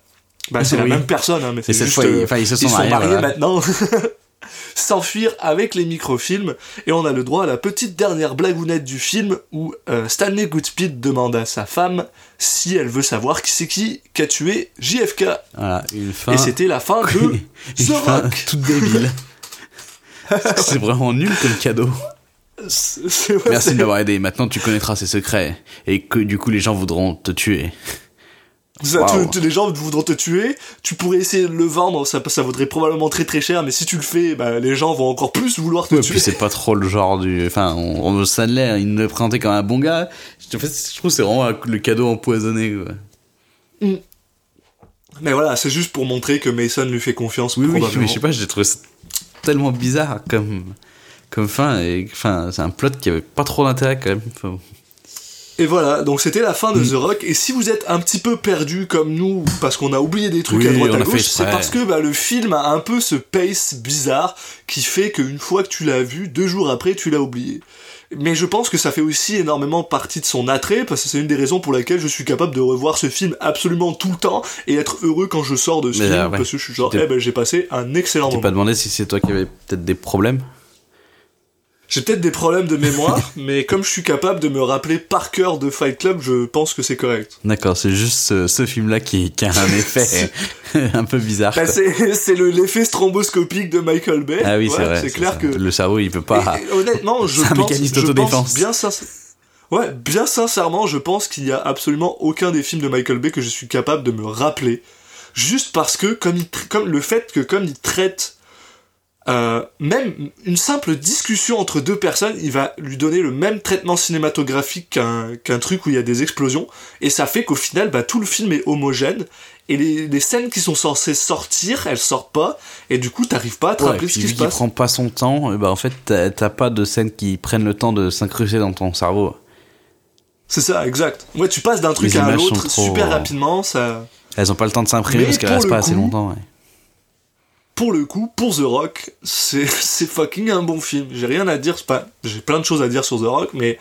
Bah, c'est la même personne, hein, mais c'est juste, fois, euh, enfin, ils se sont mariés, voilà. maintenant. [LAUGHS] S'enfuir avec les microfilms. Et on a le droit à la petite dernière blagounette du film où euh, Stanley Goodspeed demande à sa femme si elle veut savoir qui c'est qui qui a tué JFK. Voilà, une fin. Et c'était la fin de [LAUGHS] une The fin Rock. toute débile. [LAUGHS] c'est vraiment nul comme cadeau. Merci de m'avoir aidé. Maintenant, tu connaîtras ses secrets. Et que du coup, les gens voudront te tuer. Ça, tu- Waouh. tu- les gens voudront te tuer, tu pourrais essayer de le vendre, ça, ça vaudrait probablement très très cher, mais si tu le fais, bah, les gens vont encore plus vouloir te Ouais, tuer. c'est pas trop le genre du. Enfin, on, on Stanley, il nous le présentait comme un bon gars. En fait, je trouve que c'est vraiment le cadeau empoisonné. Quoi. Mais voilà, c'est juste pour montrer que Mason lui fait confiance. Oui, oui, mais je sais pas, j'ai trouvé ça tellement bizarre comme, comme fin. Et enfin, c'est un plot qui avait pas trop d'intérêt quand même. Enfin, Et voilà, donc c'était la fin de Mm. The Rock. Et si vous êtes un petit peu perdu comme nous, parce qu'on a oublié des trucs Oui, à droite à gauche, c'est parce que bah, le film a un peu ce pace bizarre qui fait qu'une fois que tu l'as vu, deux jours après, tu l'as oublié. Mais je pense que ça fait aussi énormément partie de son attrait, parce que c'est une des raisons pour laquelle je suis capable de revoir ce film absolument tout le temps et être heureux quand je sors de ce Mais, film, euh, ouais. parce que je suis genre, eh ben j'ai passé un excellent t'es moment. pas demandé si c'est toi qui avais peut-être des problèmes. J'ai peut-être des problèmes de mémoire, [LAUGHS] mais comme je suis capable de me rappeler par cœur de Fight Club, je pense que c'est correct. D'accord, c'est juste ce, ce film-là qui, qui a un [LAUGHS] effet [LAUGHS] un peu bizarre. Bah, c'est c'est le- l'effet stromboscopique de Michael Bay. ah oui, c'est vrai. C'est clair ça. que. Le cerveau, il peut pas. Et- et honnêtement, je un pense, mécanisme je pense bien Ouais, bien sincèrement, je pense qu'il y a absolument aucun des films de Michael Bay que je suis capable de me rappeler. Juste parce que, comme, il tra- comme le fait que comme il traite euh, même une simple discussion entre deux personnes, il va lui donner le même traitement cinématographique qu'un qu'un truc où il y a des explosions, et ça fait qu'au final, bah, tout le film est homogène, et les, les scènes qui sont censées sortir, elles sortent pas, et du coup, t'arrives pas à te Ouais, rappeler ce qui vu se passe. prend pas son temps, ben en fait, t'as pas de scènes qui prennent le temps de s'incruster dans ton cerveau. C'est ça, exact. Ouais, tu passes d'un truc à l'autre super rapidement, ça... Elles ont pas le temps de s'imprimer parce qu'elles restent pas assez longtemps. ouais. Pour le coup, pour The Rock, [LAUGHS] c'est fucking un bon film. J'ai rien à dire, j'ai plein de choses à dire sur The Rock, mais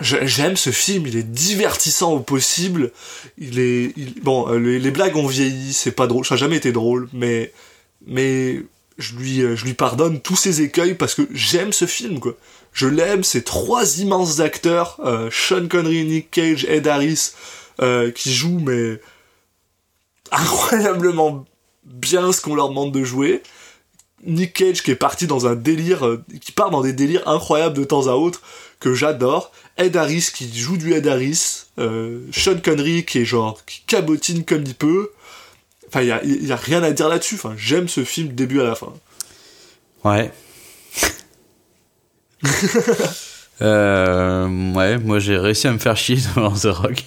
j'aime ce film. Il est divertissant au possible. Il est, bon, euh, les, blagues ont vieilli, c'est pas drôle, ça a jamais été drôle, mais mais je lui euh, je lui pardonne tous ses écueils parce que j'aime ce film quoi. Je l'aime, ces trois immenses acteurs, euh, Sean Connery, Nick Cage, Ed Harris, qui jouent mais incroyablement bien ce qu'on leur demande de jouer. Nick Cage qui est parti dans un délire, euh, qui part dans des délires incroyables de temps à autre, que j'adore. Ed Harris qui joue du Ed Harris. Euh, Sean Connery qui est genre, qui cabotine comme il peut. Enfin, il y a, rien à dire là-dessus. Enfin, j'aime ce film du début à la fin. Ouais. [LAUGHS] euh, ouais, moi j'ai réussi à me faire chier devant The Rock.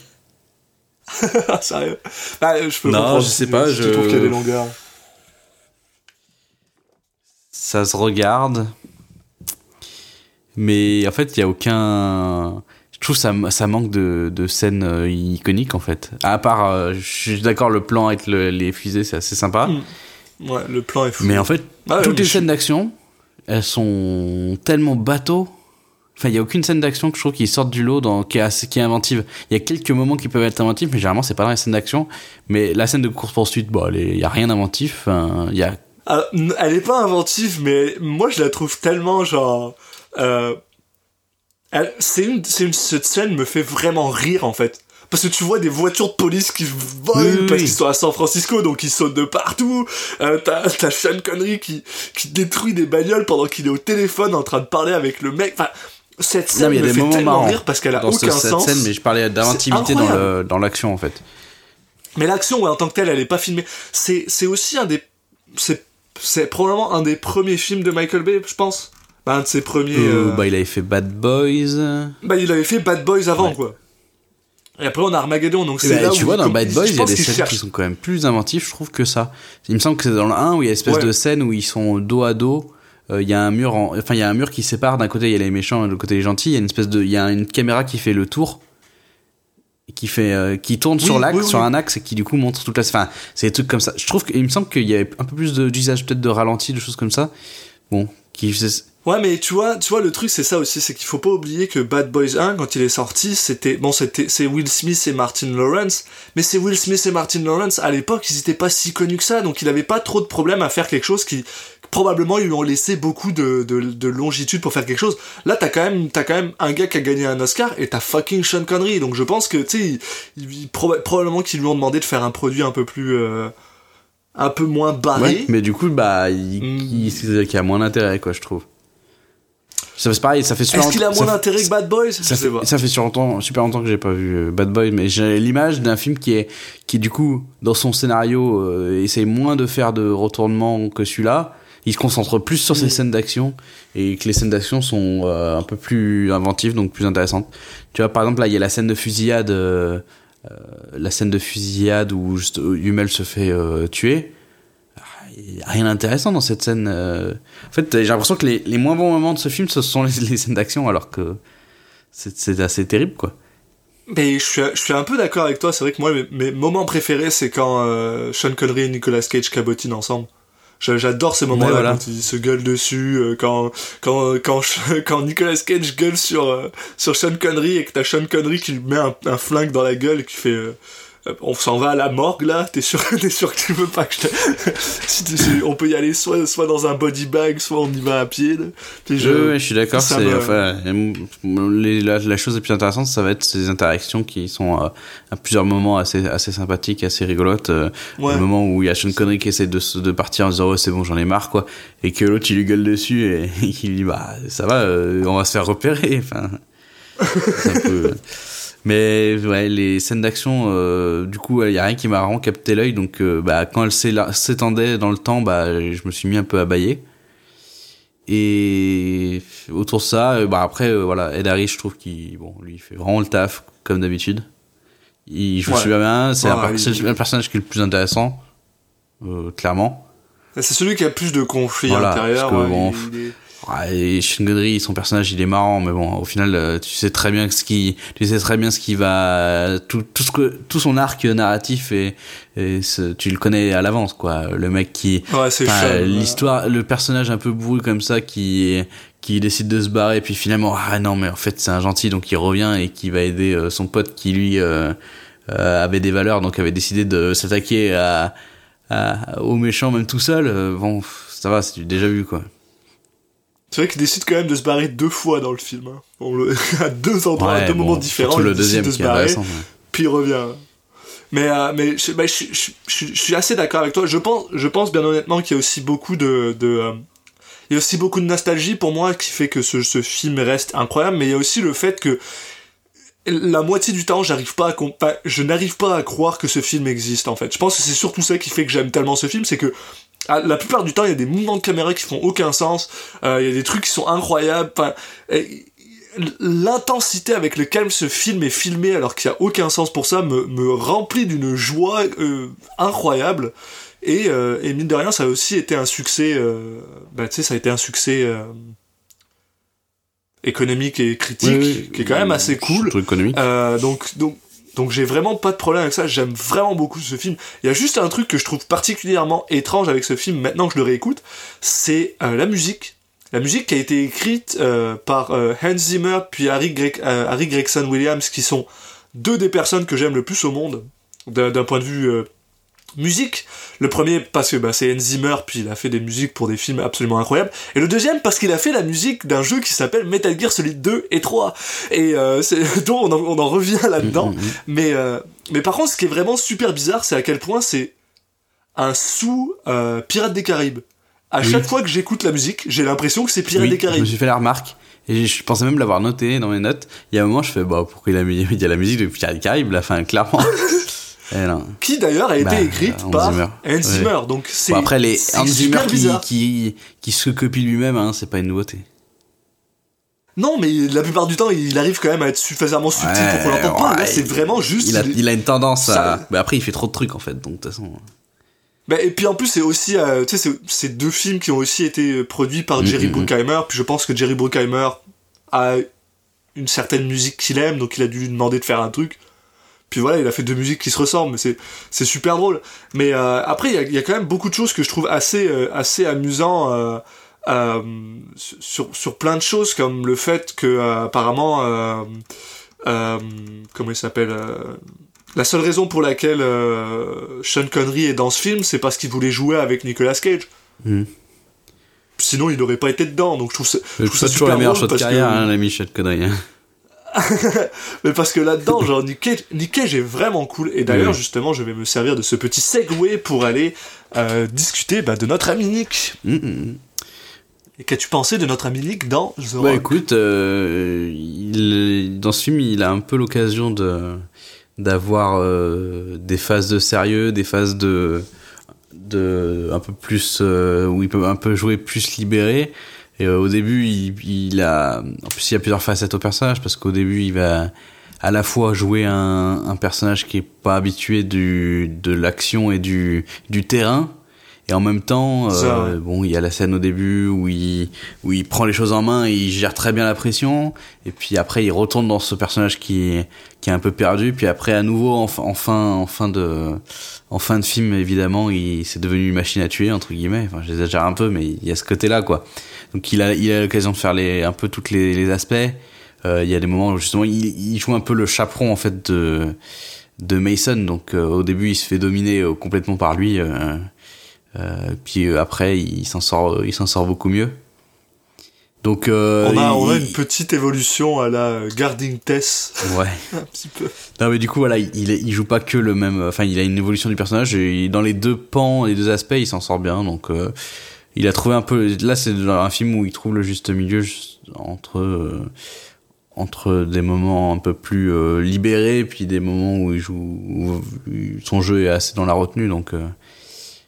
[LAUGHS] Sérieux? Bah, je peux Non, je sais si- pas, si je- Tu trouves qu'il y a des longueurs. Ça se regarde. Mais en fait, il y a aucun. Je trouve ça, ça manque de, de scènes euh, iconiques en fait. À part, euh, je suis d'accord, le plan avec le- les fusées, c'est assez sympa. Mm. Ouais, le plan est fou. Mais en fait, Ah toutes les je- scènes d'action, elles sont tellement bateaux. Enfin, il y a aucune scène d'action que je trouve qui sorte du lot, dans, qui, est assez- qui est inventive. Il y a quelques moments qui peuvent être inventifs, mais généralement, c'est pas dans les scènes d'action. Mais la scène de course-poursuite, bon, elle est- il y a rien d'inventif. Enfin, Il y a Ah, elle est pas inventive, mais moi je la trouve tellement genre. Euh, c'est une, c'est une, cette scène me fait vraiment rire en fait. Parce que tu vois des voitures de police qui volent Oui, parce oui. qu'ils sont à San Francisco, donc ils sautent de partout. Euh, t'as, t'as Sean Connery qui, qui détruit des bagnoles pendant qu'il est au téléphone en train de parler avec le mec. Enfin, cette scène Non, mais il y a me fait tellement rire parce qu'elle a dans aucun cette sens. scène, mais je parlais d'inventivité dans l'action en fait. Mais l'action, ouais, en tant que telle, elle est pas filmée. C'est, c'est aussi un des, c'est, c'est probablement un des premiers films de Michael Bay, je pense. Bah, un de ses premiers. Euh, euh, bah, il avait fait Bad Boys. Bah, il avait fait Bad Boys avant, Ouais. quoi. Et après, on a Armageddon, donc c'est là tu vois, dans Bad Boys, il y a des scènes qui sont quand même plus inventifs, je trouve, que ça. Il me semble que c'est dans le 1 où il y a une espèce Ouais. de scène où ils sont dos à dos. Euh, Il y a un mur, en- enfin il y a un mur qui sépare. D'un côté il y a les méchants, et de l'autre côté les gentils. Il y a une espèce de, il y a une caméra qui fait le tour, qui fait, euh, qui tourne Oui, sur l'axe, oui, oui. sur un axe et qui du coup montre toute la. Enfin, c'est des trucs comme ça. Je trouve qu'il me semble qu'il y avait un peu plus de- d'usage peut-être de ralenti, de choses comme ça. Bon, qui Ouais, mais tu vois, tu vois, le truc, c'est ça aussi, c'est qu'il faut pas oublier que Bad Boys 1, quand il est sorti, c'était, bon, c'était, c'est Will Smith et Martin Lawrence, mais c'est Will Smith et Martin Lawrence, à l'époque, ils étaient pas si connus que ça, donc il avait pas trop de problème à faire quelque chose qui, probablement, ils lui ont laissé beaucoup de, de, de longitude pour faire quelque chose. Là, t'as quand même, t'as quand même un gars qui a gagné un Oscar, et t'as fucking Sean Connery, donc je pense que, tu sais, proba- probablement qu'ils lui ont demandé de faire un produit un peu plus, euh, un peu moins barré. Ouais, mais du coup, bah, il, Mm. il- a moins d'intérêt, quoi, je trouve. Ça c'est pareil, ça fait super Est-ce qu'il a longtemps- moins d'intérêt que Bad Boys? Ça fait, ça fait super longtemps, super longtemps que j'ai pas vu euh, Bad Boy, mais j'ai l'image d'un film qui est, qui du coup, dans son scénario, euh, essaye moins de faire de retournements que celui-là. Il se concentre plus sur ses Mm. scènes d'action et que les scènes d'action sont euh, un peu plus inventives, donc plus intéressantes. Tu vois, par exemple, là, il y a la scène de fusillade, euh, euh, la scène de fusillade où juste, Hummel se fait euh, tuer. Ah, Il y a rien d'intéressant dans cette scène. En fait, j'ai l'impression que les, les moins bons moments de ce film, ce sont les, les scènes d'action, alors que c'est c'est assez terrible, quoi. Mais je suis, je suis un peu d'accord avec toi. C'est vrai que moi, mes, mes moments préférés, c'est quand Sean Connery et Nicolas Cage cabotinent ensemble. J'adore ces moments-là Ouais, voilà. quand ils se gueulent dessus, euh, quand quand quand [LAUGHS] quand Nicolas Cage gueule sur euh, sur Sean Connery et que t'as Sean Connery qui lui met un, un flingue dans la gueule et qui fait euh, on s'en va à la morgue là. T'es sûr [LAUGHS] t'es sûr que tu veux pas que je te... [LAUGHS] si tu- si- on peut y aller soit soit dans un body bag, soit on y va à pied. Puis Je, je suis d'accord. me- enfin, euh, les- la, la chose la plus intéressante, ça va être ces interactions qui sont euh, à plusieurs moments assez assez sympathiques, assez rigolotes. euh, Ouais. Le moment où il y a Sean Connery qui essaie de, de partir en disant oh, c'est bon, j'en ai marre quoi, et que l'autre il lui gueule dessus et, et qu'il lui dit bah ça va, euh, on va se faire repérer. Enfin, [LAUGHS] c'est un peu. Mais ouais, les scènes d'action, euh, du coup, il y a rien qui m'a vraiment capté l'œil. Donc, euh, bah, quand elle s'étendait dans le temps, bah, je me suis mis un peu à bailler. Et autour de ça, euh, bah après, euh, voilà, Ed Harris, je trouve qu'il, bon, lui, il fait vraiment le taf comme d'habitude. Il joue Ouais. super bien. C'est Ouais, un, il- personnage qui est le plus intéressant, euh, clairement. C'est celui qui a plus de conflits Voilà, intérieurs. parce que ouais, bon, il- est- et Sean Connery, son personnage, il est marrant, mais bon, au final, euh, tu sais très bien ce qui, tu sais très bien ce qui va, tout, tout ce que, tout son arc narratif et, et ce- tu le connais à l'avance, quoi. Le mec qui, Ouais, c'est ouais. l'histoire, le personnage un peu bourru comme ça qui, qui décide de se barrer, puis finalement, ah non, mais en fait, c'est un gentil, donc il revient et qui va aider euh, son pote qui lui euh, euh, avait des valeurs, donc avait décidé de s'attaquer à, à, aux méchants même tout seul. bon, ça va, c'est déjà vu, quoi. C'est vrai qu'il décide quand même de se barrer deux fois dans le film. Hein. On le... [LAUGHS] à deux endroits, à deux bon, moments différents, il décide deuxième de se barrer, puis il revient. Mais, euh, mais je, bah, je, je- je- je suis assez d'accord avec toi. Je pense, je pense bien honnêtement qu'il y a aussi beaucoup de, de euh, il y a aussi beaucoup de nostalgie pour moi qui fait que ce, ce film reste incroyable. Mais il y a aussi le fait que la moitié du temps, j'arrive pas à je n'arrive pas à croire que ce film existe en fait. Je pense que c'est surtout ça qui fait que j'aime tellement ce film, c'est que la plupart du temps, il y a des mouvements de caméra qui font aucun sens. euh, il y a des trucs qui sont incroyables. Enfin, l'intensité avec laquelle ce film est filmé alors qu'il n'y a aucun sens pour ça me, me remplit d'une joie euh, incroyable et, euh, et mine de rien ça a aussi été un succès bah tu sais ça a été un succès économique et critique Oui, oui. qui est quand même assez cool Surtout économique. euh, donc, donc, donc j'ai vraiment pas de problème avec ça. J'aime vraiment beaucoup ce film. Il y a juste un truc que je trouve particulièrement étrange avec ce film. Maintenant que je le réécoute, c'est euh, la musique. La musique qui a été écrite euh, par euh, Hans Zimmer puis Harry, Greg- Harry Gregson Williams, qui sont deux des personnes que j'aime le plus au monde d'un point de vue musique. Le premier parce que bah, c'est Hans Zimmer, puis il a fait des musiques pour des films absolument incroyables. Et le deuxième parce qu'il a fait la musique d'un jeu qui s'appelle Metal Gear Solid 2 et 3. Et euh, c'est- [LAUGHS] donc on en, on en revient là-dedans. Mais, euh, mais par contre, ce qui est vraiment super bizarre, c'est à quel point c'est un sous euh, Pirates des Caraïbes. À Oui. chaque fois que j'écoute la musique, j'ai l'impression que c'est Pirates Oui, des je Caraïbes. suis fait la remarque. Et je pensais même l'avoir noté dans mes notes. Il y a un moment, je fais, bah, pourquoi il a mis, il y a la musique de Pirates des Caraïbes, la fin, clairement. [LAUGHS] Eh. Qui d'ailleurs a été Bah, écrite Hans par Zimmer. Hans. Zimmer. Donc c'est Bon, après, les c'est Hans Zimmer qui, qui, qui se copie lui-même, hein, c'est pas une nouveauté. Non, mais la plupart du temps, il arrive quand même à être suffisamment subtil pour qu'on l'entende pas. Là, c'est vraiment juste. Il a, il a une tendance à. Bah, après, il fait trop de trucs, en fait, donc, de toute façon. Bah, et puis en plus, c'est aussi, euh, tu sais, c'est- deux films qui ont aussi été produits par Mm, Jerry mm, Bruckheimer. Puis je pense que Jerry Bruckheimer a une certaine musique qu'il aime, donc il a dû lui demander de faire un truc. Puis voilà, il a fait deux musiques qui se ressemblent, mais c'est c'est super drôle. Mais euh, après, il y a, y a quand même beaucoup de choses que je trouve assez euh, assez amusant euh, euh, sur sur plein de choses, comme le fait que euh, apparemment, euh, euh, comment il s'appelle euh, la seule raison pour laquelle euh, Sean Connery est dans ce film, c'est parce qu'il voulait jouer avec Nicolas Cage. Mhm. Sinon, il n'aurait pas été dedans. Donc je trouve ça, je trouve ça super la meilleure chose de carrière, que- hein, la Michel Connery. hein. [LAUGHS] Mais parce que là-dedans, genre, Nick Cage, Nick Cage est vraiment cool. Et d'ailleurs, Oui. justement, je vais me servir de ce petit segway pour aller euh, discuter bah, de notre ami Nick. Mm, mm. Et qu'as-tu pensé de notre ami Nick dans The Bah Rock? écoute, euh, il, dans ce film, il a un peu l'occasion de d'avoir euh, des phases de sérieux, des phases de de un peu plus où il peut un peu jouer plus libéré. Et euh, au début, il, il a en plus il y a plusieurs facettes au personnage parce qu'au début, il va à la fois jouer un, un personnage qui est pas habitué du de l'action et du du terrain. Et en même temps, Ça, euh, ouais. bon, il y a la scène au début où il, où il prend les choses en main et il gère très bien la pression. Et puis après, il retourne dans ce personnage qui qui est un peu perdu. Puis après, à nouveau, en, fin- en fin, en fin de, en fin de film, évidemment, il s'est devenu une machine à tuer, entre guillemets. Enfin, j'exagère un peu, mais il y a ce côté-là, quoi. Donc il a, il a l'occasion de faire les, un peu toutes les, les aspects. Euh, il y a des moments où justement, il, il joue un peu le chaperon, en fait, de, de Mason. Donc euh, au début, il se fait dominer euh, complètement par lui. puis après, il s'en sort, il s'en sort beaucoup mieux. Donc euh, on, a, on a une petite évolution à la Guarding Tess, ouais. [LAUGHS] un petit peu. Non mais du coup voilà, il, il joue pas que le même. Enfin, il a une évolution du personnage et dans les deux pans, les deux aspects, il s'en sort bien. Donc euh, il a trouvé un peu. Là, c'est un film où il trouve le juste milieu entre euh, entre des moments un peu plus euh, libérés puis des moments où son jeu est assez dans la retenue. Donc euh,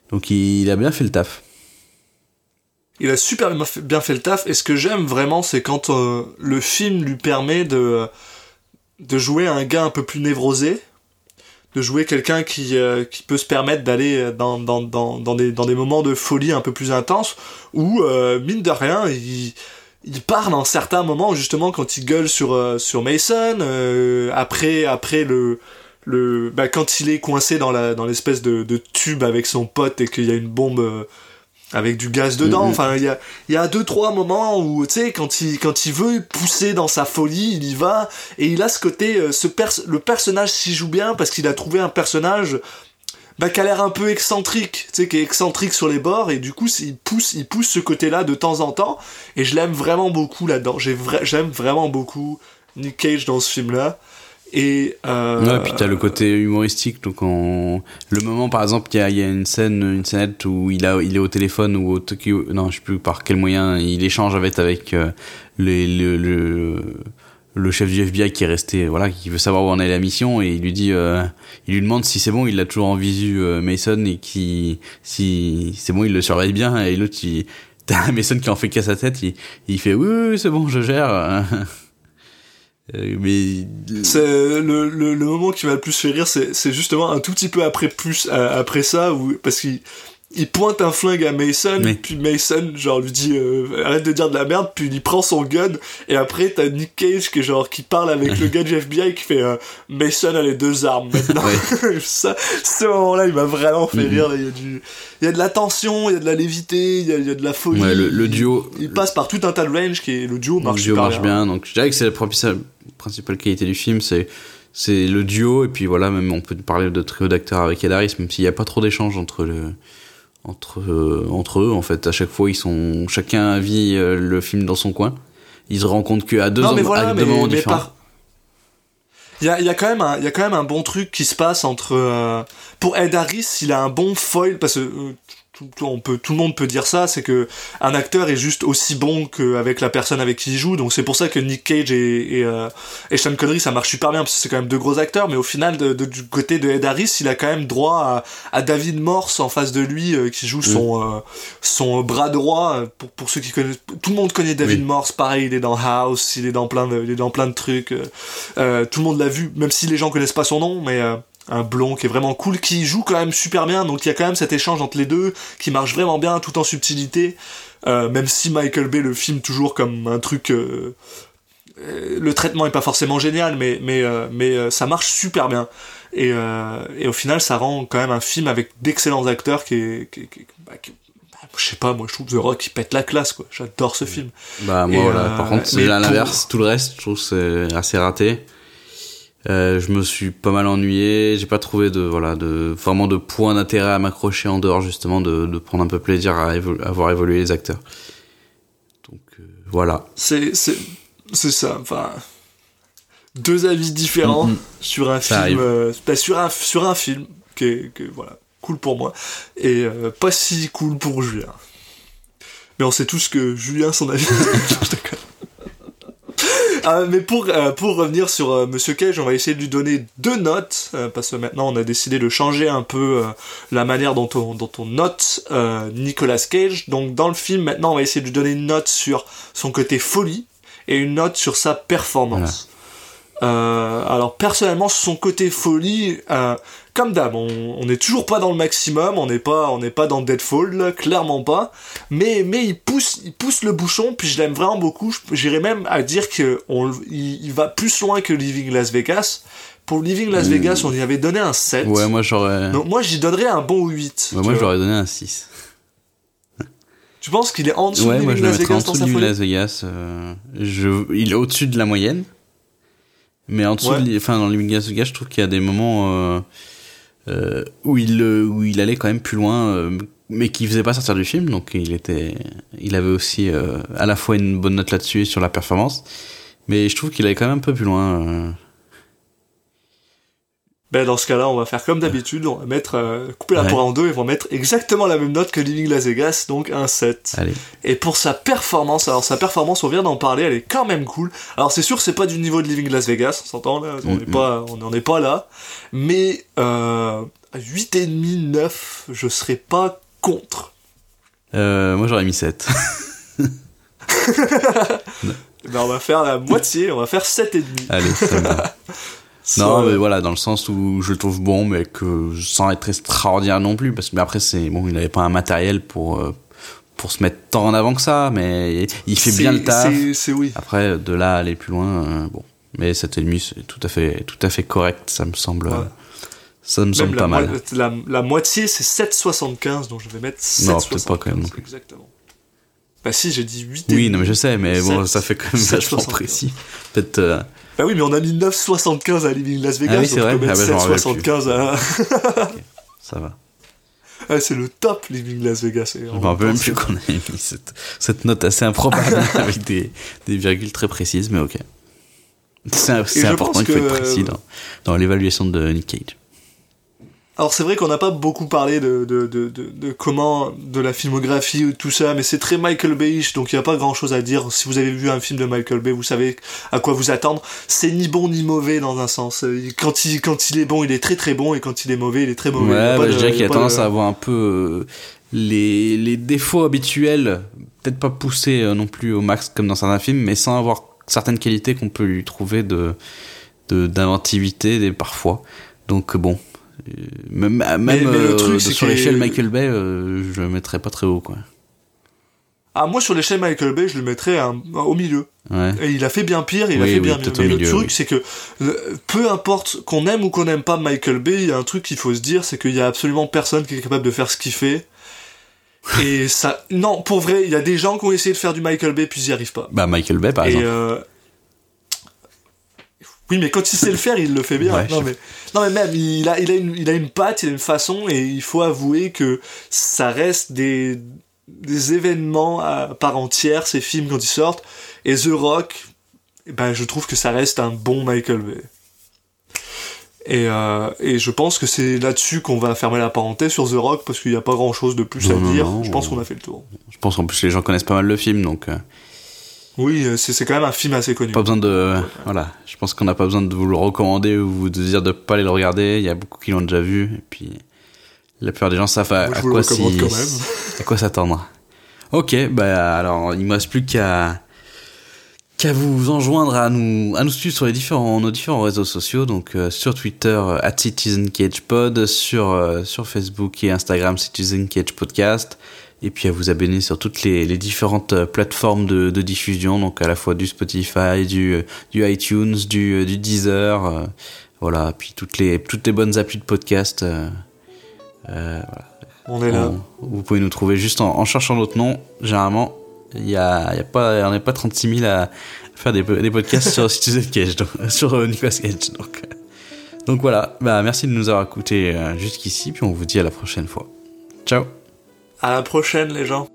donc il, a bien fait le taf. Il a super bien fait, le taf. Et ce que j'aime vraiment, c'est quand le film lui permet de, de jouer un gars un peu plus névrosé, de jouer quelqu'un qui, euh, qui peut se permettre d'aller dans, dans, dans, dans, des, dans des moments de folie un peu plus intenses, où, euh, mine de rien, il, il part dans certains moments, justement, quand il gueule sur, euh, sur Mason, euh, après, après le... Le, bah, quand il est coincé dans la dans l'espèce de, de tube avec son pote et qu'il y a une bombe euh, avec du gaz dedans. Mhm. Enfin, il y a, y a deux, trois moments où, tu sais, quand il, quand il veut pousser dans sa folie, il y va. Et il a ce côté, euh, ce pers- le personnage s'y joue bien parce qu'il a trouvé un personnage, bah, qui a l'air un peu excentrique, tu sais, qui est excentrique sur les bords. Et du coup, il pousse, il pousse ce côté-là de temps en temps. Et je l'aime vraiment beaucoup là-dedans. Vra- j'aime vraiment beaucoup Nick Cage dans ce film-là. Et euh, Ouais, puis t'as le côté humoristique, donc on... le moment par exemple, il y a, y a une scène, une scénette où il a, il est au téléphone ou au Tokyo, non, je sais plus par quel moyen, il échange avec avec euh, le, le le chef du FBI qui est resté, voilà, qui veut savoir où en est la mission et il lui dit, euh, il lui demande si c'est bon, il l'a toujours en visu euh, Mason et qui, si c'est bon, il le surveille bien et l'autre, il, [LAUGHS] t'as Mason qui en fait qu'à sa tête, il, il fait oui, oui, c'est bon, je gère. [LAUGHS] Euh, mais C'est le, le, le moment qui m'a le plus fait rire, c'est c'est justement un tout petit peu après plus euh, après ça, où, parce qu'il il pointe un flingue à Mason, Oui. puis Mason genre lui dit euh, arrête de dire de la merde, puis il prend son gun, et après t'as Nick Cage qui genre qui parle avec le [LAUGHS] gars du FBI qui fait euh, Mason a les deux armes maintenant. [LAUGHS] ça, ce moment-là, il m'a vraiment fait Mhm. rire. Il y a du, il y a de la tension, il y a de la lévité, il y a, il y a de la folie. Ouais, le- le duo- il, il passe par tout un tas de range qui est le duo marche le duo marche bien. Donc, je dirais que c'est la principale, principale qualité du film, c'est c'est le duo. Et puis voilà, même on peut parler de trio d'acteurs avec Ed Harris, même s'il n'y a pas trop d'échanges entre le entre euh, entre eux. En fait, à chaque fois, ils sont chacun vit euh, le film dans son coin. Ils se rendent compte qu'à deux, non, mais voilà, à mais, deux moments mais différents. par- Il y a, y, a quand même un- il y a quand même un bon truc qui se passe entre... euh, Pour Ed Harris, il a un bon foil, parce que tout, tout- on peut, tout le monde peut dire ça, c'est que un acteur est juste aussi bon qu'avec la personne avec qui il joue, donc c'est pour ça que Nick Cage et, et, euh, et Sean Connery, ça marche super bien, parce que c'est quand même deux gros acteurs, mais au final, de, de- du côté de Ed Harris, il a quand même droit à, à David Morse en face de lui, euh, qui joue son, euh, son bras droit, euh, pour, pour ceux qui connaissent... Tout le monde connaît David Oui. Morse, pareil, il est dans House, il est dans plein de, il est dans plein de trucs. tout le monde l'a vu, même si les gens connaissent pas son nom, mais euh, un blond qui est vraiment cool, qui joue quand même super bien. Donc il y a quand même cet échange entre les deux qui marche vraiment bien, tout en subtilité. Euh, même si Michael Bay le filme toujours comme un truc. euh, euh, le traitement est pas forcément génial, mais mais euh, mais ça marche super bien. Et, et au final, ça rend quand même un film avec d'excellents acteurs qui est, qui, qui- bah, qui- bah, je sais pas, moi je trouve The Rock il pète la classe quoi. J'adore ce film. Bah moi Et, voilà, par contre c'est à pour- l'inverse, tout le reste je trouve c'est assez raté. Euh, je me suis pas mal ennuyé, j'ai pas trouvé de voilà de vraiment de points d'intérêt à m'accrocher en dehors justement de, de prendre un peu plaisir à, évo- à voir évoluer les acteurs. Donc euh, voilà. C'est c'est c'est ça. Enfin, deux avis différents sur un Ça film, euh, bah, sur un sur un film qui est, qui est, voilà cool pour moi et euh, pas si cool pour Julien. Mais on sait tous que Julien son avis. [LAUGHS] Ah, mais pour, euh, pour revenir sur euh, Monsieur Cage, on va essayer de lui donner deux notes, euh, parce que maintenant on a décidé de changer un peu la manière dont on, dont on note Nicolas Cage. Donc dans le film, maintenant on va essayer de lui donner une note sur son côté folie et une note sur sa performance. Alors personnellement, son côté folie, comme d'hab, on n'est toujours pas dans le maximum, on n'est pas, on n'est pas dans Deadfall, là, clairement pas. Mais mais il pousse, il pousse le bouchon, puis je l'aime vraiment beaucoup. J'irais même à dire que on, il, il va plus loin que Living Las Vegas. Pour Living Las Mm. Vegas, on y avait donné un 7. Ouais, moi j'aurais Donc moi j'y donnerais un bon 8. ouais, moi ai donné un 6. [LAUGHS] Tu penses qu'il est en dessous Ouais, de moi je Las en Vegas dans dessous de Las Vegas. euh, je, il est au-dessus de la moyenne. Mais en dessous, Ouais. de, enfin dans Living Las Vegas, je trouve qu'il y a des moments euh, euh, où il euh, où il allait quand même plus loin, euh, mais qui faisait pas sortir du film. Donc il était, il avait aussi euh, à la fois une bonne note là-dessus et sur la performance. Mais je trouve qu'il allait quand même un peu plus loin. Ben dans ce cas-là, on va faire comme d'habitude, on va mettre euh, couper la Ouais. poire en deux et on va mettre exactement la même note que Living Las Vegas, donc un 7. Allez. Et pour sa performance, alors sa performance, on vient d'en parler, elle est quand même cool. Alors c'est sûr, c'est pas du niveau de Living Las Vegas, on s'entend là, on n'est pas, on n'en est pas là. Mais euh, 8,5, 9, je serais pas contre. Euh, moi j'aurais mis 7. [LAUGHS] Ben on va faire la moitié, on va faire 7,5. Allez, ça va. [LAUGHS] Non, mais euh, voilà, dans le sens où je le trouve bon, mais que sans être extraordinaire non plus, parce que mais après c'est bon, il n'avait pas un matériel pour euh, pour se mettre tant en avant que ça, mais il fait bien le taf. c'est- oui. Après, de là à aller plus loin, euh, bon, mais cet ennemi c'est tout à fait tout à fait correct, ça me semble, Ouais. ça me Même semble la, pas mal. la, la moitié, c'est 7,75, donc je vais mettre 7,75. Non, peut-être pas quand même. Exactement. Bah si, j'ai dit 8 Oui, non, mais je sais, mais bon, 7, ça fait quand même vachement 7,75. précis. Peut-être. euh, Bah oui, mais on a mis 9,75 à Living Las Vegas, Ah oui, c'est vrai. Ah bah, j'en rappelle 7,75 à... ça va. [LAUGHS] Ah, c'est le top Living Las Vegas. Je me rappelle même plus qu'on avait mis cette, cette note assez improbable [LAUGHS] [LAUGHS] avec des, des virgules très précises, mais ok. C'est important, pense il faut être précis dans, dans l'évaluation de Nick Cage. Alors c'est vrai qu'on n'a pas beaucoup parlé de, de, de, de, de comment, de la filmographie ou tout ça, mais c'est très Michael Bayish, donc il n'y a pas grand chose à dire. Si vous avez vu un film de Michael Bay, vous savez à quoi vous attendre. C'est ni bon ni mauvais dans un sens. Quand il, quand il est bon, il est très très bon, et quand il est mauvais, il est très mauvais. Ouais, bah, je dirais qu'il a tendance à avoir un peu euh, les, les défauts habituels, peut-être pas poussés euh, non plus au max comme dans certains films, mais sans avoir certaines qualités qu'on peut lui trouver de de- d'inventivité parfois. Donc bon, euh, même, même mais le euh, truc, sur l'échelle Michael Bay, euh, je le mettrais pas très haut quoi. Ah, moi sur l'échelle Michael Bay, je le mettrais au milieu. Ouais. Et il a fait bien pire, il a fait oui, bien mieux. Mais le truc, oui. c'est que peu importe qu'on aime ou qu'on n'aime pas Michael Bay, il y a un truc qu'il faut se dire, c'est qu'il y a absolument personne qui est capable de faire ce qu'il fait. Et ça, non, pour vrai, il y a des gens qui ont essayé de faire du Michael Bay puis ils n'y arrivent pas. Bah Michael Bay par Et exemple. euh, oui, mais quand il sait le faire, il le fait bien. Ouais, non, mais... non, mais même, il a, il, a une, il a une patte, il a une façon, et il faut avouer que ça reste des, des événements à part entière, ces films quand ils sortent. Et The Rock, ben, je trouve que ça reste un bon Michael Bay. Et, euh, et je pense que c'est là-dessus qu'on va fermer la parenthèse sur The Rock, parce qu'il n'y a pas grand-chose de plus Non, à non, dire. non. je pense qu'on a fait le tour. Je pense en plus les gens connaissent pas mal le film, donc euh, Oui, euh, c'est quand même un film assez connu. pas besoin de voilà. Je pense qu'on n'a pas besoin de vous le recommander ou de dire de pas aller le regarder. Il y a beaucoup qui l'ont déjà vu et puis la plupart des gens savent à, Moi, vous quoi à s'attendre. Ok, bah alors il me reste plus qu'à qu'à vous enjoindre à nous à nous suivre sur les différents nos différents réseaux sociaux donc euh, sur Twitter euh, at Citizen Cage Pod sur euh, sur Facebook et Instagram Citizen Cage Podcast et puis à vous abonner sur toutes les, les différentes euh, plateformes de, de diffusion donc à la fois du Spotify du euh, du iTunes du euh, du Deezer euh, voilà puis toutes les toutes les bonnes applis de podcast euh, euh, voilà. On est là. On- vous pouvez nous trouver juste en, en cherchant notre nom. Généralement, il y a, y a pas, on n'est pas 36 000 à faire des, des podcasts sur [LAUGHS] Citizen Cage, donc, [LAUGHS] sur Nicolas Cage. Donc, donc voilà. Bah, merci de nous avoir écoutés jusqu'ici, puis on vous dit à la prochaine fois. Ciao. À la prochaine, les gens.